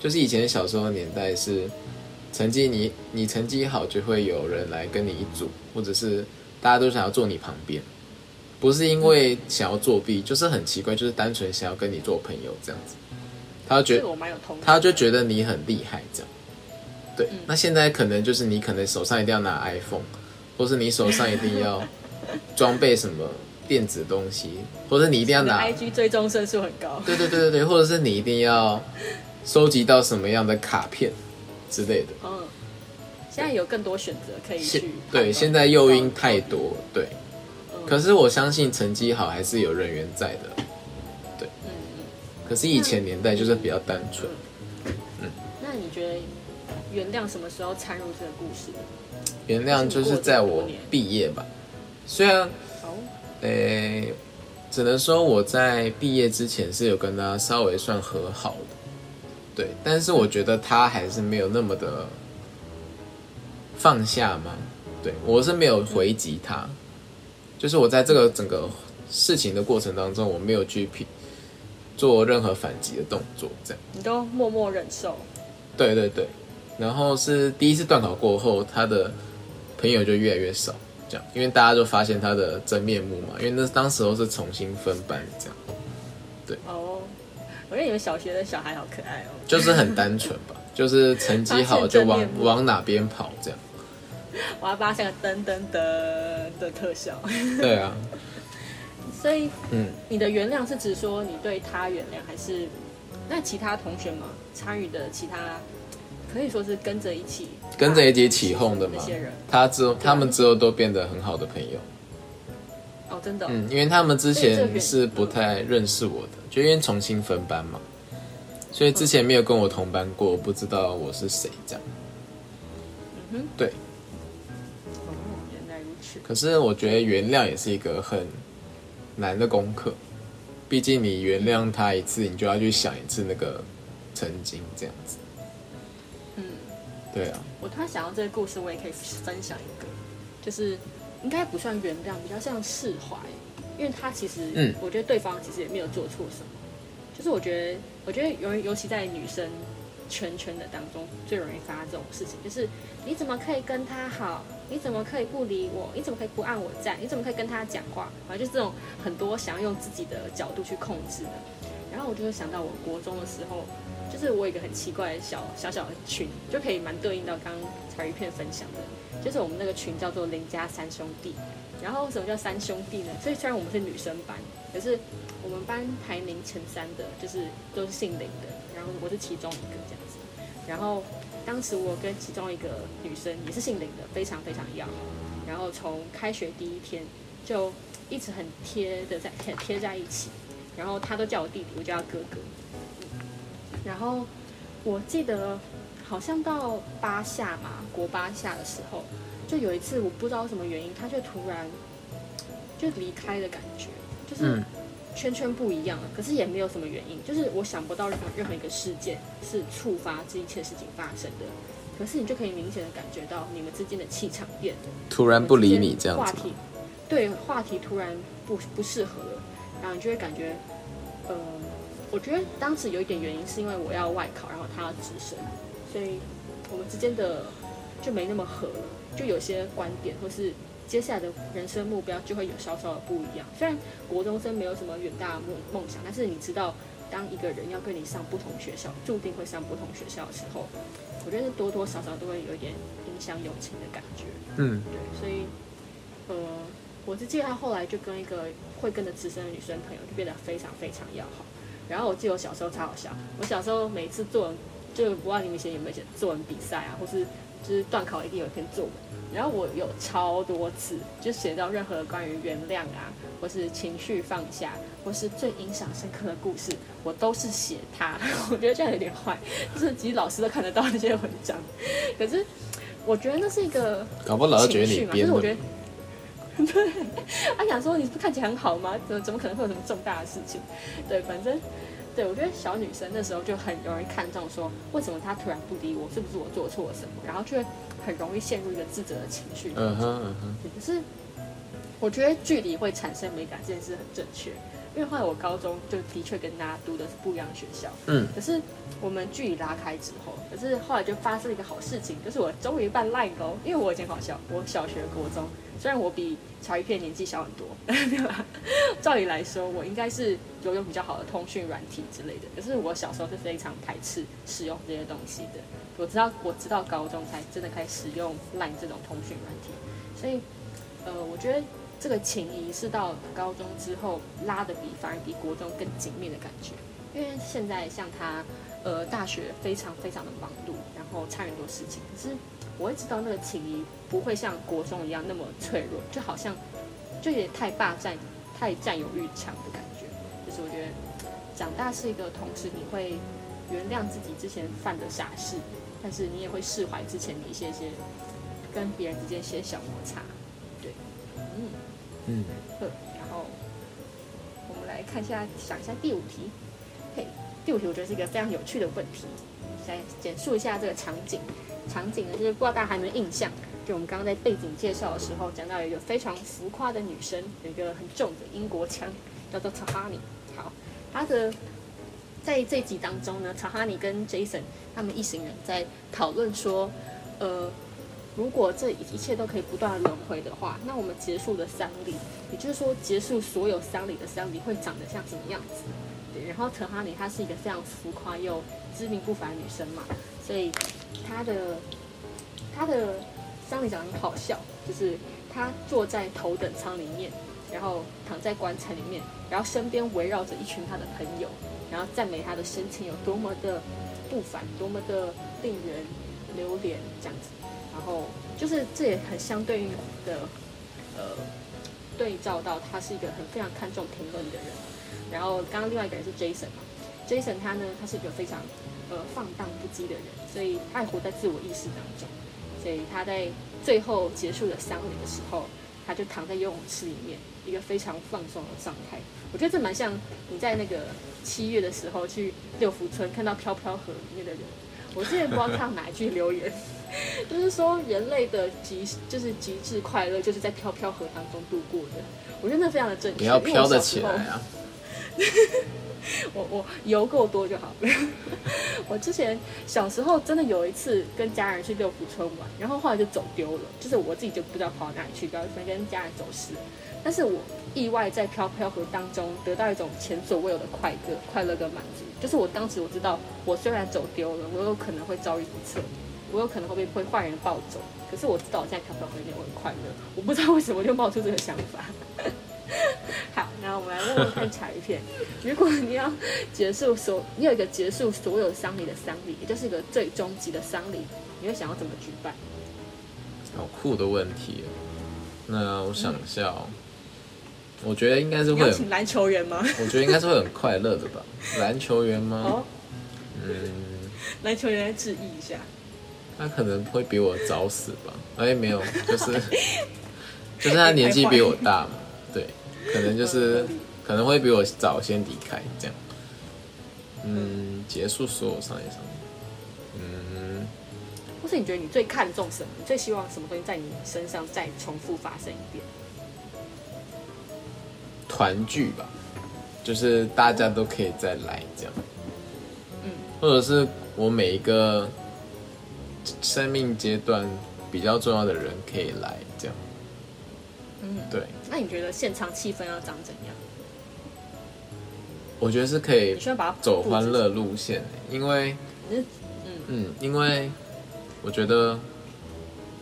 就是以前小时候的年代是成绩你你成绩好就会有人来跟你一组，或者是大家都想要坐你旁边。不是因为想要作弊，就是很奇怪，就是单纯想要跟你做朋友这样子。他觉得我蛮有同。他就觉得你很厉害这样。对，嗯那现在可能就是你可能手上一定要拿 iPhone，或是你手上一定要装备什么电子东西，或者你一定要拿，[laughs] IG 追踪胜数很高。对对对对对，或者是你一定要收集到什么样的卡片之类的。嗯，现在有更多选择可以去。对，现在诱因太。多，对。嗯可是我相信成绩好还是有人缘在的。对嗯。可是以前年代就是比较单纯，嗯那你觉得原谅什么时候掺入这个故事？原谅就是在我毕业吧。虽然，哦，诶、只能说我在毕业之前是有跟他稍微算和好的，对，但是我觉得他还是没有那么的放下嘛。对我是没有回击他，就是我在这个整个事情的过程当中，我没有去批做任何反击的动作，这样。你都默默忍受。对对对，然后是第一次断考过后，他的朋友就越来越少，这样，因为大家就发现他的真面目嘛，因为那当时候是重新分班这样，对哦，我觉得你们小学的小孩好可爱哦。就是很单纯吧，[laughs] 就是成绩好就往往哪边跑这样，我要把它像个噔噔噔的特效。对啊，[laughs] 所以嗯，你的原谅是指说你对他原谅，还是那其他同学嘛参与的其他可以说是跟着一起跟着一起起哄的嘛。那些人？他之后他们之后都变得很好的朋友，哦，真的。哦、嗯，因为他们之前是不太认识我的，就因为重新分班嘛，所以之前没有跟我同班过，我不知道我是谁这样。嗯哼，对，哦，原来如此。可是我觉得原谅也是一个很难的功课，毕竟你原谅他一次，你就要去想一次那个曾经这样子。嗯，对啊，我突然想到这个故事，我也可以分享一个，就是应该不算原谅，比较像释怀，因为他其实，嗯我觉得对方其实也没有做错什么，就是我觉得，我觉得尤尤其在女生圈圈的当中，最容易发生这种事情，就是你怎么可以跟他好？你怎么可以不理我？你怎么可以不按我站？你怎么可以跟他讲话？反正就是这种很多想要用自己的角度去控制的。然后我就会想到我国中的时候，就是我有一个很奇怪的小小小的群，就可以蛮对应到刚刚彩鱼片分享的，就是我们那个群叫做林家三兄弟。然后什么叫三兄弟呢？所以虽然我们是女生班，可是我们班排名前三的，就是都是姓林的，然后我是其中一个这样子。然后当时我跟其中一个女生也是姓林的，非常非常要好。然后从开学第一天就一直很贴的在很贴在一起，然后他都叫我弟弟，我叫他哥哥。然后我记得好像到八下嘛，国八下的时候，就有一次我不知道什么原因，他就突然就就离开的感觉，就是嗯圈圈不一样了，可是也没有什么原因，就是我想不到任何任何一个事件是触发这一切事情发生的。可是你就可以明显的感觉到你们之间的气场变了，突然不理你这样子，话题，对话题突然不不适合了，然后你就会感觉，呃，我觉得当时有一点原因是因为我要外考，然后他要直升，所以我们之间的就没那么合了，就有些观点或是接下来的人生目标就会有稍稍的不一样。虽然国中生没有什么远大的梦梦想，但是你知道，当一个人要跟你上不同学校，注定会上不同学校的时候，我觉得多多少少都会有一点影响友情的感觉。嗯对，所以呃，我是记得他后来就跟一个会跟着直升的女生朋友就变得非常非常要好。然后我记得我小时候超好笑，我小时候每次作文，就不知道你们以前有没有写作文比赛啊，或是就是段考一定有一篇作文，然后我有超多次就写到任何关于原谅啊，或是情绪放下，或是最印象深刻的故事，我都是写它。[laughs] 我觉得这样有点坏，就是其实老师都看得到那些文章，可是我觉得那是一个搞不好老师觉得情绪嘛，就是我觉得的，。[laughs] 对，他想说你不是看起来很好吗？怎么怎么可能会有什么重大的事情？对，反正对我觉得小女生那时候就很容易看中说，为什么她突然不理我，是不是我做错了什么？然后就会很容易陷入一个自责的情绪。嗯哼嗯哼，可是我觉得距离会产生美感这件事很正确，因为后来我高中就的确跟大家读的是不一样的学校，嗯可是我们距离拉开之后，可是后来就发生了一个好事情，就是我终于办 Line 喽。因为我以前好笑，我小学、国中，虽然我比乔一片年纪小很多，对吧？照理来说，我应该是拥有比较好的通讯软体之类的。可是我小时候是非常排斥使用这些东西的。我知道，我知道高中才真的开始使用 Line 这种通讯软体，所以，呃，我觉得这个情谊是到高中之后拉的比反而比国中更紧密的感觉。因为现在像他，呃，大学非常非常的忙碌，然后参与很多事情，可是我会知道那个情谊不会像国中一样那么脆弱，就好像就有点太霸占、太占有欲强的感觉。就是我觉得长大是一个同时你会原谅自己之前犯的傻事，但是你也会释怀之前的一些些跟别人之间一些小摩擦。嗯。然后我们来看一下，想一下第五题。嘿，第五题我觉得是一个非常有趣的问题。来简述一下这个场景。场景呢，就是不知道大家还有没有印象？就我们刚刚在背景介绍的时候，讲到有一个非常浮夸的女生，有一个很重的英国腔，叫做 Tahani。好，她的在这集当中呢，Tahani 跟 Jason 他们一行人在讨论说，呃，如果这一切都可以不断的轮回的话，那我们结束的丧礼，也就是说结束所有丧礼的丧礼会长得像什么样子？对，然后陈哈尼她是一个非常浮夸又知名不凡的女生嘛，所以她的她的丧礼长得很好笑，就是她坐在头等舱里面，然后躺在棺材里面，然后身边围绕着一群她的朋友，然后赞美她的生前有多么的不凡，多么的令人流连这样子。然后就是这也很相对应的，呃，对照到他是一个很非常看重评论的人。然后刚刚另外一个人是 Jason 嘛，Jason 他呢，他是一个非常呃放荡不羁的人，所以他活在自我意识当中。所以他在最后结束的丧礼的时候，他就躺在游泳池里面，一个非常放松的状态。我觉得这蛮像你在那个七月的时候去六福村看到飘飘河里面的人。我之前不知道看到哪一句留言，[laughs] 就是说人类的极就是极致快乐，就是在飘飘河当中度过的。我觉得那非常的正确。你要飘得起来啊！[laughs] 我我游够多就好了。[laughs] 我之前小时候真的有一次跟家人去六福村玩，然后后来就走丢了，就是我自己就不知道跑到哪里去，然后跟家人走失。但是我意外在飘飘河当中得到一种前所未有的快乐、快乐跟满足。就是我当时我知道，我虽然走丢了，我有可能会遭遇不测，我有可能会被会坏人抱走，可是我知道我现在飘飘河里面我很快乐。我不知道为什么就冒出这个想法。[laughs] 好，那我们来问问看柴片，如果你要结束所，你有一个结束所有丧礼的丧礼，也就是一个最终极的丧礼，你会想要怎么举办？好酷的问题哦。那我想一下哦，我觉得应该是你会请篮球员吗？我觉得应该是会很快乐的吧。篮球员吗？哦，嗯，篮球员来致意一下。他可能会比我早死吧？哎，没有，就是 [laughs] 就是他年纪比我大嘛，对，可能就是可能会比我早先离开这样。嗯，结束所有商业上面。嗯，或是你觉得你最看重什么？你最希望什么东西在你身上再重复发生一遍？团聚吧，就是大家都可以再来这样。嗯，或者是我每一个生命阶段比较重要的人可以来这样。嗯，对，那你觉得现场气氛要长怎样？我觉得是可以走欢乐路线，因为嗯。嗯，因为我觉得，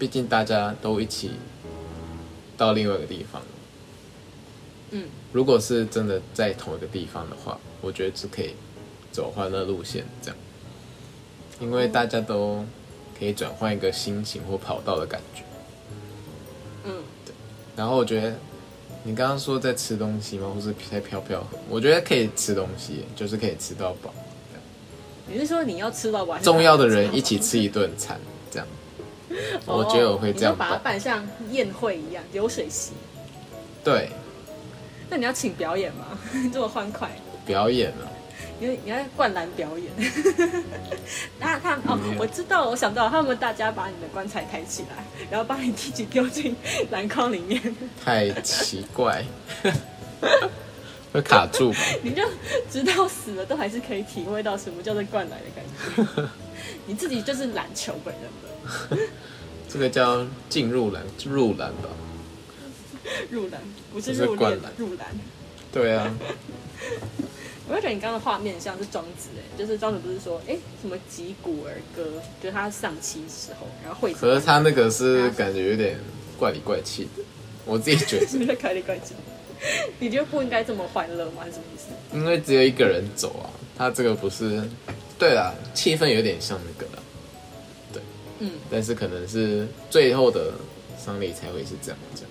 毕竟大家都一起到另外一个地方，嗯，如果是真的在同一个地方的话，我觉得是可以走欢乐路线这样，因为大家都可以转换一个心情或跑道的感觉。嗯，然后我觉得你刚刚说在吃东西吗？或是在飘飘河？我觉得可以吃东西，就是可以吃到饱。你是说你要吃到完重要的人一起吃一顿餐，这样。[laughs] 我觉得我会这样哦你就把它办。办像宴会一样流水席。对，那你要请表演吗？[laughs] 这么欢快，表演啊，因为你要灌篮表演。[laughs] 那他哦我知道，我想到，他们大家把你的棺材抬起来，然后把你自己丢进篮筐里面，太奇怪，[laughs] 会卡住吧？你就直到死了都还是可以体会到什么叫做灌篮的感觉。[laughs] 你自己就是篮球本人了，这个叫进入篮入篮吧？入篮不是入篮，入篮。对啊，我就觉得你刚刚的画面像是庄子哎，就是庄子不是说哎什么击鼓而歌，就是他丧妻时候，然后会可是他那个是感觉有点怪里怪气的，我自己觉得，[laughs] 你在怪里怪气，你觉得不应该这么欢乐吗？什么意思？因为只有一个人走啊，他这个不是，对啦，气氛有点像那个啦，嗯。但是可能是最后的丧礼才会是这样这样，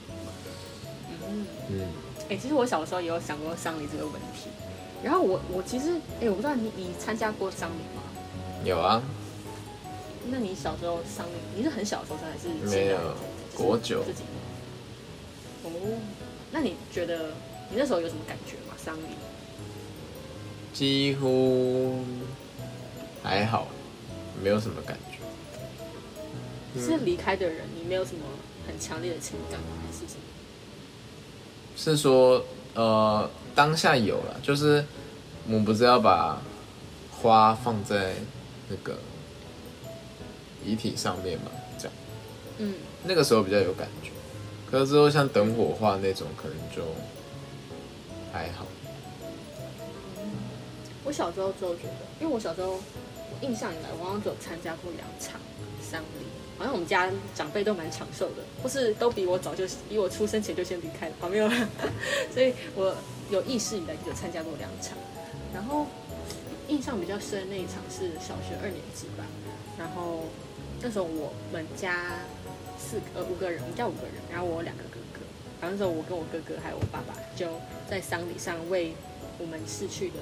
嗯，嗯，哎、其实我小时候也有想过丧礼这个问题，然后我我其实哎、我不知道你你参加过丧礼吗？有啊，那你小时候丧礼，你是很小的时候还是没有国九自己？哦，那你觉得你那时候有什么感觉吗？丧礼？几乎还好，没有什么感觉。是离开的人，你没有什么很强烈的情感吗？还是什么？是说，呃，当下有了，就是我们不是要把花放在那个遗体上面嘛，这样，嗯，那个时候比较有感觉。可是之后像等火化那种，可能就还好。我小时候之后觉得，因为我小时候印象以来，我好像只有参加过两场丧礼，好像我们家长辈都蛮长寿的，或是都比我早就比我出生前就先离开了，好没有啦，[laughs] 所以我有意识以来有参加过两场，然后印象比较深的那一场是小学二年级吧，然后那时候我们家四个呃五个人，我们家五个人，然后我两个哥哥，然后那时候我跟我哥哥还有我爸爸就在丧礼上为我们逝去的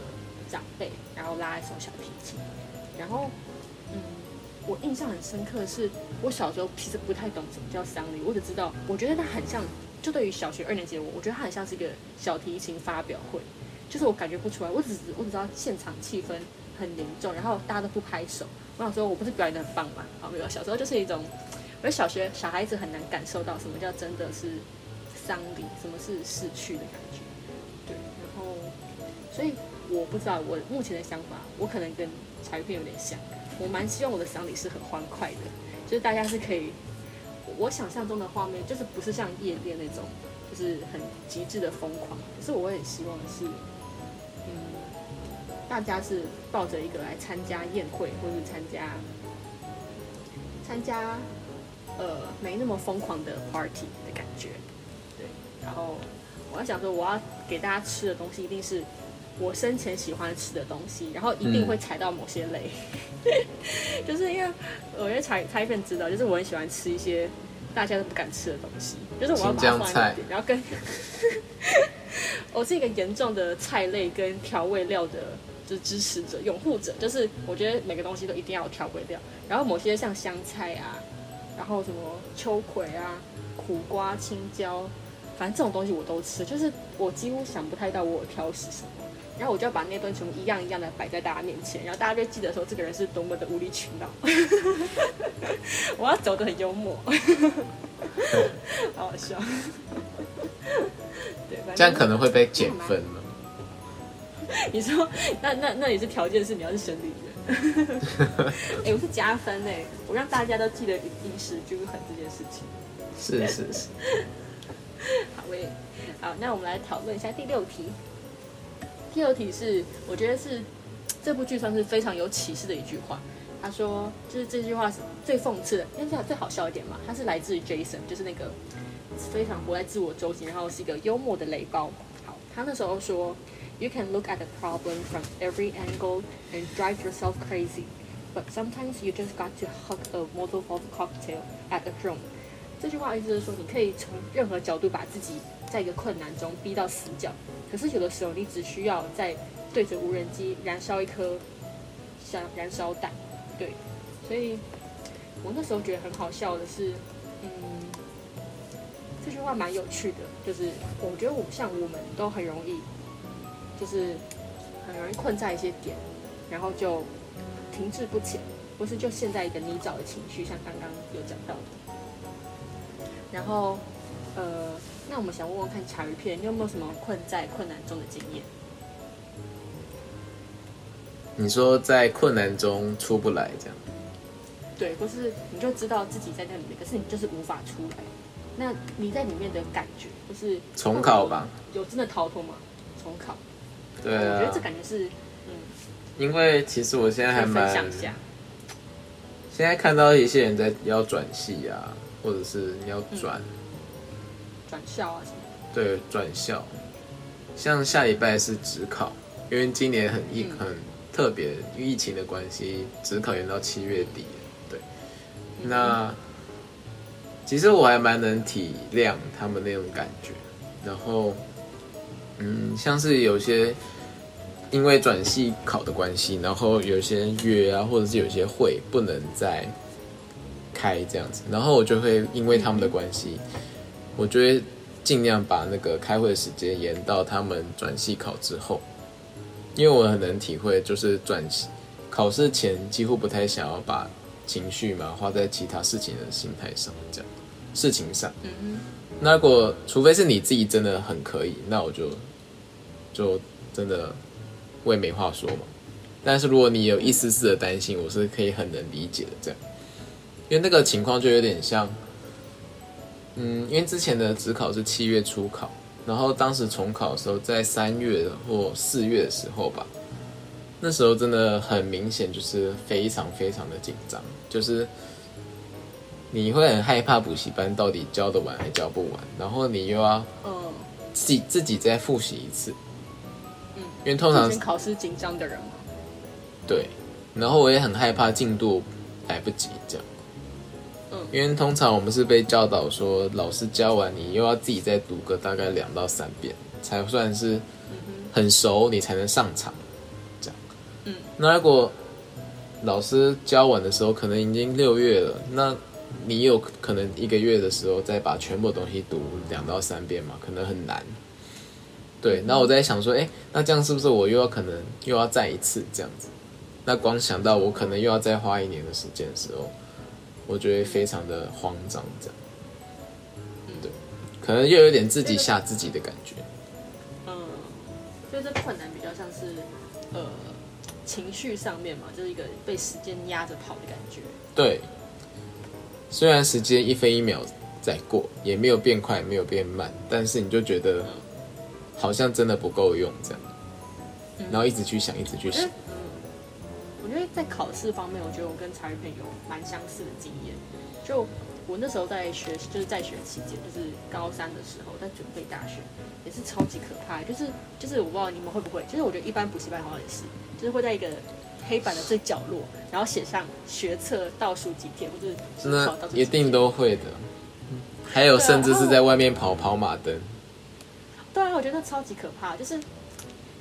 长辈，然后拉一首小提琴，然后嗯，我印象很深刻的是，我小时候其实不太懂什么叫丧礼，我只知道我觉得它很像，就对于小学二年级的我，我觉得它很像是一个小提琴发表会，就是我感觉不出来，我只我只知道现场气氛很凝重，然后大家都不拍手。我想说，我不是表演的很棒吗？好，没有，小时候就是一种，我觉得小学小孩子很难感受到什么叫真的是丧礼，什么是逝去的感觉。对，然后所以我不知道我目前的想法，我可能跟才片有点像，我蛮希望我的丧礼是很欢快的，就是大家是可以，我想象中的画面就是不是像夜店那种，就是很极致的疯狂，可是我会很希望是，嗯，大家是抱着一个来参加宴会或是参加参加呃没那么疯狂的 party 的感觉，对，然后我要想说我要给大家吃的东西一定是我生前喜欢吃的东西，然后一定会踩到某些雷，[laughs] 就是因为我觉得柴柴片知道，就是我很喜欢吃一些大家都不敢吃的东西，就是我要把它放在那边，然后跟 [laughs] 我是一个严重的菜类跟调味料的。就是支持者、拥护者，就是我觉得每个东西都一定要有调味料，然后某些像香菜啊，然后什么秋葵啊、苦瓜、青椒、反正这种东西我都吃，就是我几乎想不太到我挑食什么。然后我就要把那段全部一样一样的摆在大家面前，然后大家就记得说这个人是多么的无理取闹。[laughs] 我要走的很幽默，[laughs] 好好笑。对，这样可能会被减分了。[laughs] 你说，那那那也是条件是你要是生理人。哎、我是加分哎，我让大家都记得饮食均衡这件事情。是是是，好喂，好，那我们来讨论一下第六题。第二题是，我觉得是这部剧算是非常有启示的一句话。他说，就是这句话是最讽刺的，因为这样最好笑一点嘛。他是来自于 Jason，就是那个非常活在自我中心，然后是一个幽默的雷包。好，他那时候说，You can look at the problem from every angle and drive yourself crazy, but sometimes you just got to hug a Molotov cocktail at a drone。这句话意思是说，你可以从任何角度把自己在一个困难中逼到死角，可是有的时候你只需要在对着无人机燃烧一颗像燃烧弹，对，所以我那时候觉得很好笑的是，嗯，这句话蛮有趣的，就是我觉得我像我们都很容易，就是很容易困在一些点，然后就停滞不前，或是就陷在一个泥沼的情绪，像刚刚有讲到的。然后，呃，那我们想问问看茶鱼片，你有没有什么困在困难中的经验？你说在困难中出不来这样，对，或是你就知道自己在那里面，可是你就是无法出来。那你在里面的感觉，就是重考吧？有真的逃脱吗？重考？对啊我觉得这，感觉是，嗯，因为其实我现在还蛮，享一下。现在看到一些人在要转系啊，或者是你要转，转校啊什么？对，转校，像下礼拜是职考，因为今年很疫、嗯很特别，因为疫情的关系，职考延到七月底了。对，那其实我还蛮能体谅他们那种感觉。然后，嗯，像是有些因为转系考的关系，然后有些约啊，或者是有些会不能再开这样子，然后我就会因为他们的关系，我就会尽量把那个开会的时间延到他们转系考之后，因为我很能体会，就是转系考试前几乎不太想要把情绪嘛花在其他事情的心态上，这样事情上。嗯那如果除非是你自己真的很可以，那我就就真的我也没话说嘛。但是如果你有一丝丝的担心，我是可以很能理解的。这样，因为那个情况就有点像，嗯，因为之前的职考是七月初考，然后当时重考的时候在三月或四月的时候吧，那时候真的很明显就是非常非常的紧张，就是你会很害怕补习班到底教得完还教不完，然后你又要嗯。自己自己再复习一次，嗯，因为通常考试紧张的人嘛，对，然后我也很害怕进度来不及这样，嗯因为通常我们是被教导说，老师教完你又要自己再读个大概两到三遍，才算是很熟，你才能上场，这样。嗯，那如果老师教完的时候，可能已经六月了，那你有可能一个月的时候再把全部东西读两到三遍嘛？可能很难。对，那我在想说，哎，那这样是不是我又要可能又要再一次这样子？那光想到我可能又要再花一年的时间的时候，我觉得非常的慌张，这样。对，可能又有点自己吓自己的感觉。嗯，所以这困难比较像是呃情绪上面嘛，就是一个被时间压着跑的感觉。对，虽然时间一分一秒在过，也没有变快，没有变慢，但是你就觉得好像真的不够用这样，然后一直去想，一直去想我觉得在考试方面，我觉得我跟茶余朋友蛮相似的经验。就我那时候在学，就是在学期间，就是高三的时候，在准备大学，也是超级可怕。就是就是我不知道你们会不会，就是我觉得一般补习班好像也是，就是会在一个黑板的最角落，然后写上学测倒数几天，或者是那一定都会的。还有，甚至是在外面跑跑马灯，对啊，我觉得超级可怕，就是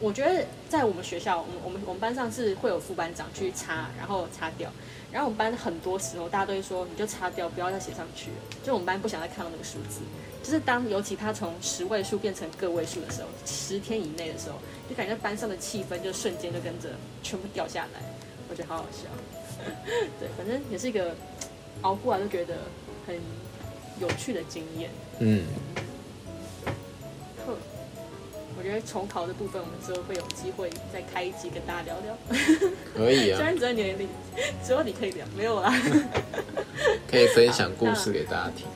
我觉得在我们学校，我们我们我们班上是会有副班长去擦，然后擦掉。然后我们班很多时候大家都会说，你就擦掉，不要再写上去。就我们班不想再看到那个数字。就是当尤其他从十位数变成个位数的时候，十天以内的时候，就感觉班上的气氛就瞬间就跟着全部掉下来。我觉得好好笑。对，反正也是一个熬过来就觉得很有趣的经验。嗯，我觉得重考的部分，我们之后会有机会再开一集跟大家聊聊。可以啊虽，然只有你的只有你可以聊，没有啊。可以分享故事给大家听，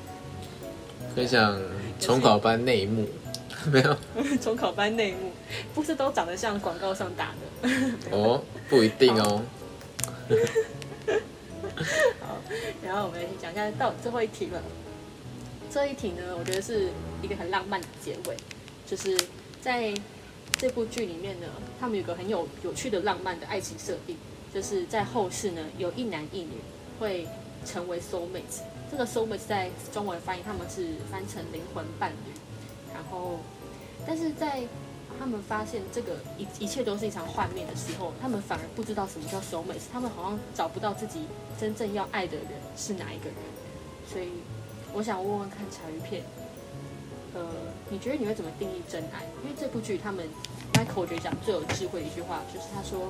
分享重考班内幕。[laughs] 没有重考班内幕不是都长得像广告上打的。哦，不一定哦。好 [laughs] 然后我们讲一下到最后一题了。这一题呢，我觉得是一个很浪漫的结尾，就是在这部剧里面呢，他们有个很有有趣的浪漫的爱情设定，就是在后世呢，有一男一女会成为 soul mates。这个 soul mates 在中文翻译他们是翻成灵魂伴侣，然后但是在他们发现这个一一切都是一场幻灭的时候，他们反而不知道什么叫 soul mates，他们好像找不到自己真正要爱的人是哪一个人，所以我想问问看茶鱼片，呃，你觉得你会怎么定义真爱？因为这部剧他们 Michael 我觉得讲最有智慧的一句话就是他说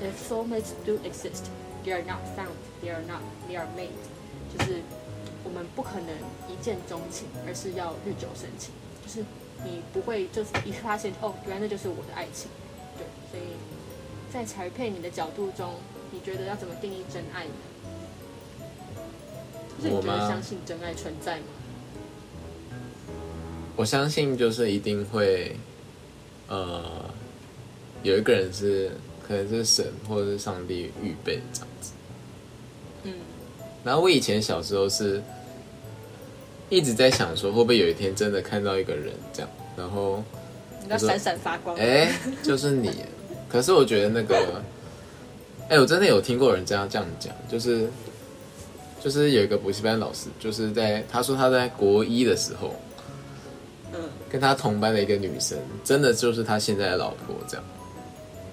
，If soulmates do exist, they are not found, they are not, they are made，就是我们不可能一见钟情，而是要日久生情，就是你不会就是一发现哦，原来那就是我的爱情，对，所以在柴配你的角度中，你觉得要怎么定义真爱呢？就是你觉得相信真爱存在吗？我相信就是一定会，呃，有一个人是可能是神或者是上帝预备这样子。嗯，然后我以前小时候是一直在想说，会不会有一天真的看到一个人这样，然后你要闪闪发光。哎、就是你。可是我觉得那个，哎、我真的有听过有人这样这样讲，就是就是有一个补习班老师，就是在他说他在国一的时候，嗯，跟他同班的一个女生，真的就是他现在的老婆这样。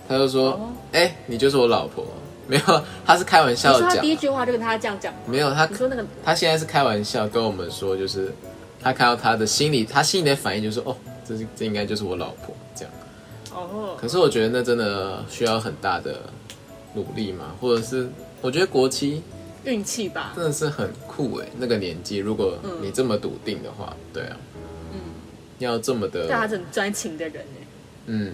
他就说哦：“哎、你就是我老婆。”没有，[laughs] 他是开玩你笑讲。说他第，一句话就跟他这样讲，没有他你说那个他现在是开玩笑跟我们说，就是他看到他的心里，他心里的反应就是哦，这是这应该就是我老婆。这样。哦，可是我觉得那真的需要很大的努力嘛，或者是我觉得国旗运气吧，真的是很酷哎，那个年纪，如果你这么笃定的话，对啊，嗯，要这么的对他是很专情的人哎，嗯，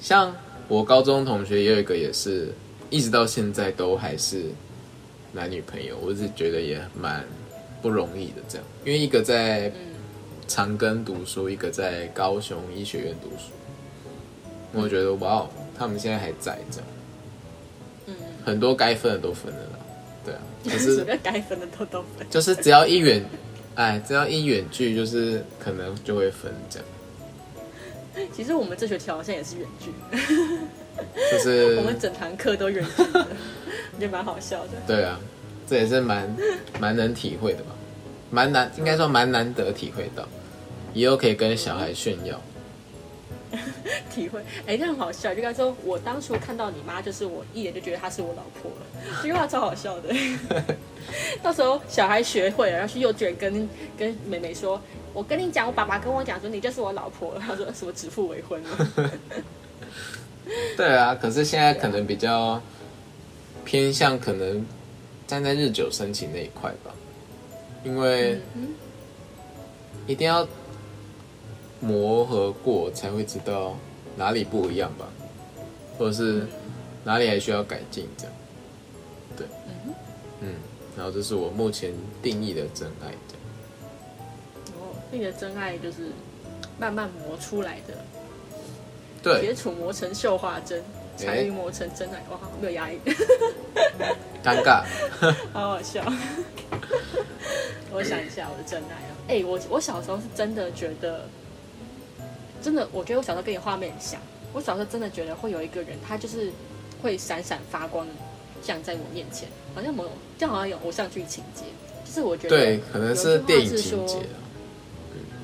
像我高中同学也有一个，也是一直到现在都还是男女朋友，我是觉得也蛮不容易的这样，因为一个在长庚读书，一个在高雄医学院读书，我觉得哇哦，他们现在还在这样，嗯，很多该分的都分了啦，对啊，可是 [laughs] 该分的都都分。就是只要一远，哎，只要一远距，就是可能就会分这样，其实我们这学期好像也是远距，就是 [laughs] 我们整堂课都远距的，我觉得蛮好笑的。对啊，这也是蛮蛮能体会的吧，蛮难，应该说蛮难得体会到，以后可以跟小孩炫耀。[laughs] 体会，哎、这很好笑。就跟他说，我当初看到你妈，就是我一眼就觉得她是我老婆了，[laughs] 这句话超好笑的。[laughs] 到时候小孩学会了，然后去幼稚园跟跟妹妹说，我跟你讲，我爸爸跟我讲说你就是我老婆了。他说什么指腹为婚了。对啊，可是现在可能比较偏向可能站在日久生情那一块吧，因为嗯一定要磨合过才会知道哪里不一样吧，或者是哪里还需要改进这样。对，嗯，然后这是我目前定义的真爱这样。哦，你的真爱就是慢慢磨出来的，对铁，杵磨成绣花针，哎柴鱼磨成真爱。哇，没有压抑，[laughs] 尴尬。[laughs] 好好笑。[laughs] 我想一下我的真爱啊，哎、我我小时候是真的觉得，真的，我觉得我小时候跟你画面很像。我小时候真的觉得会有一个人，他就是会闪闪发光，站在我面前，好像某种，就好像有偶像剧情节。就是我觉得对，可能是电影情节啊。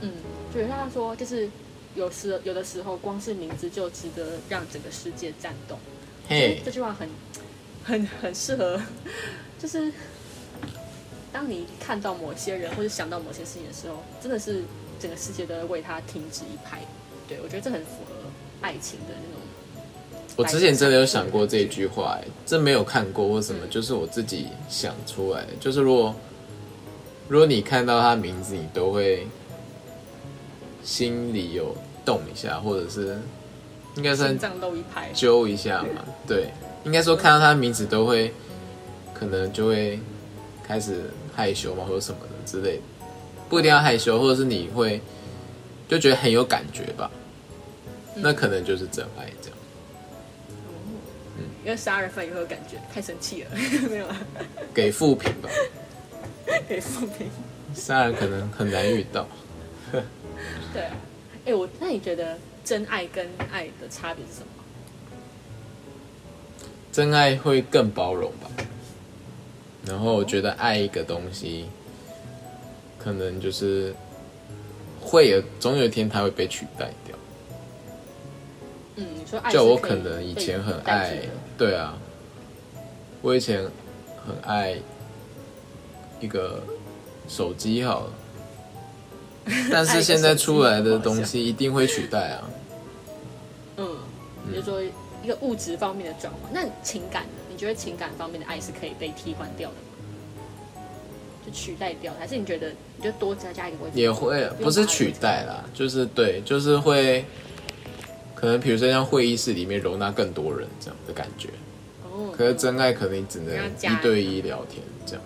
嗯，就是他说，就是有时有的时候，光是名字就值得让整个世界颤动。嘿这，句话很很很适合，[laughs] 就是当你看到某些人或者想到某些事情的时候，真的是整个世界都会为他停止一拍。对我觉得这很符合爱情的那种。我之前真的有想过这一句话，哎，这没有看过或什么，就是我自己想出来的。就是如果如果你看到他名字，你都会心里有动一下，或者是应该算心脏漏一拍，揪一下嘛。对，应该说看到他名字都会，可能就会开始害羞嘛，或者什么的之类的。不一定要害羞，或者是你会就觉得很有感觉吧。那可能就是真爱这样。因为杀人犯也会有感觉，太生气了，[laughs] 没有啊，给负评吧，[laughs] 给负评。杀人可能很难遇到。[laughs] 对啊，哎，我那你觉得真爱跟爱的差别是什么？真爱会更包容吧，然后我觉得爱一个东西，可能就是会有总有一天它会被取代掉。嗯，你说爱就我可能以前很爱对啊，我以前很爱一个手机好了，[laughs] 但是现在出来的东西一定会取代啊。嗯，比如说一个物质方面的转换，那情感呢？你觉得情感方面的爱是可以被替换掉的吗？就取代掉，还是你觉得你就多加加一个位置？也会不是取代啦，就是对，就是会，可能比如说像会议室里面容纳更多人这样的感觉。哦，可是真爱可能你只能一对一聊天这样。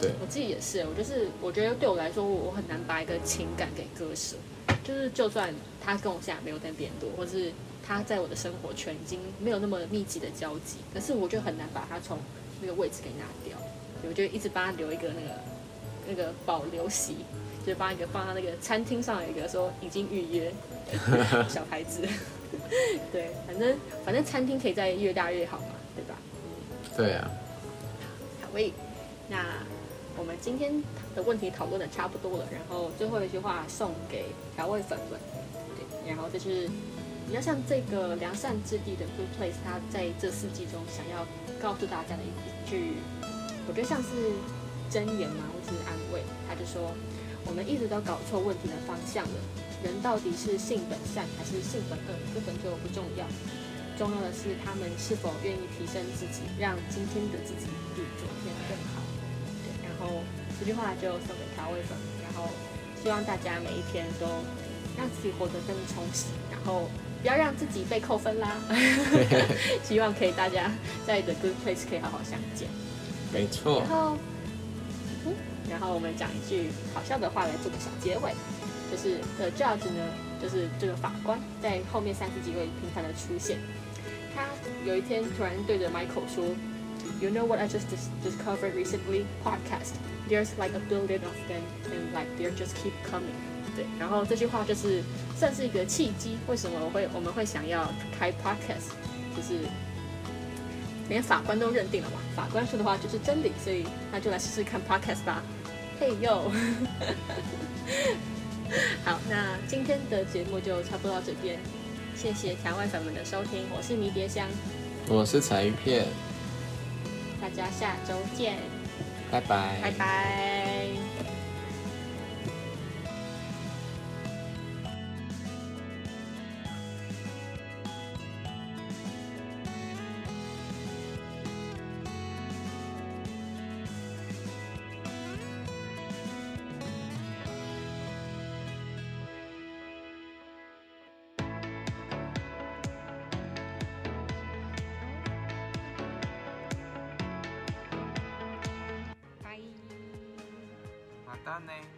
对，我自己也是，我就是我觉得对我来说，我很难把一个情感给割舍。就是就算他跟我现在没有跟别人多，或是他在我的生活圈已经没有那么密集的交集，可是我就很难把他从那个位置给拿掉。我就一直帮他留一个那个那个保留席，就是帮一个放到那个餐厅上有一个说已经预约 [laughs] 小牌子。[laughs] 对，反正反正餐厅可以再越大越好嘛，对吧？对啊，好喂，那我们今天的问题讨论的差不多了，然后最后一句话送给调味粉们，对，然后就是比较像这个良善之地的 Good Place，它在这四季中想要告诉大家的一一句，我觉得像是箴言嘛，或是安慰。他就说，我们一直都搞错问题的方向了，人到底是性本善还是性本恶，根本就不重要。重要的是他们是否愿意提升自己，让今天的自己比昨天更好。对，然后这句话就送给调味粉，然后希望大家每一天都让自己活得更充实，然后不要让自己被扣分啦。[laughs] 希望可以大家在 The Good Place 可以好好相见。没错然。后，嗯，然后我们讲一句好笑的话来做个小结尾，就是 The Judge 呢，就是这个法官在后面三十几位频繁的出现。他有一天突然对着 Michael 说，You know what I just dis- discovered recently? Podcast. There's like a billion of them, and like they just keep coming. 对，然后这句话就是算是一个契机，为什么我会我们会想要开 podcast，就是连法官都认定了嘛，法官说的话就是真理，所以那就来试试看 podcast 吧。嘿哟，[laughs] 好，那今天的节目就差不多到这边，谢谢台湾粉们的收听，我是迷迭香，我是彩鱼片，大家下周见，拜拜。拜拜。grande.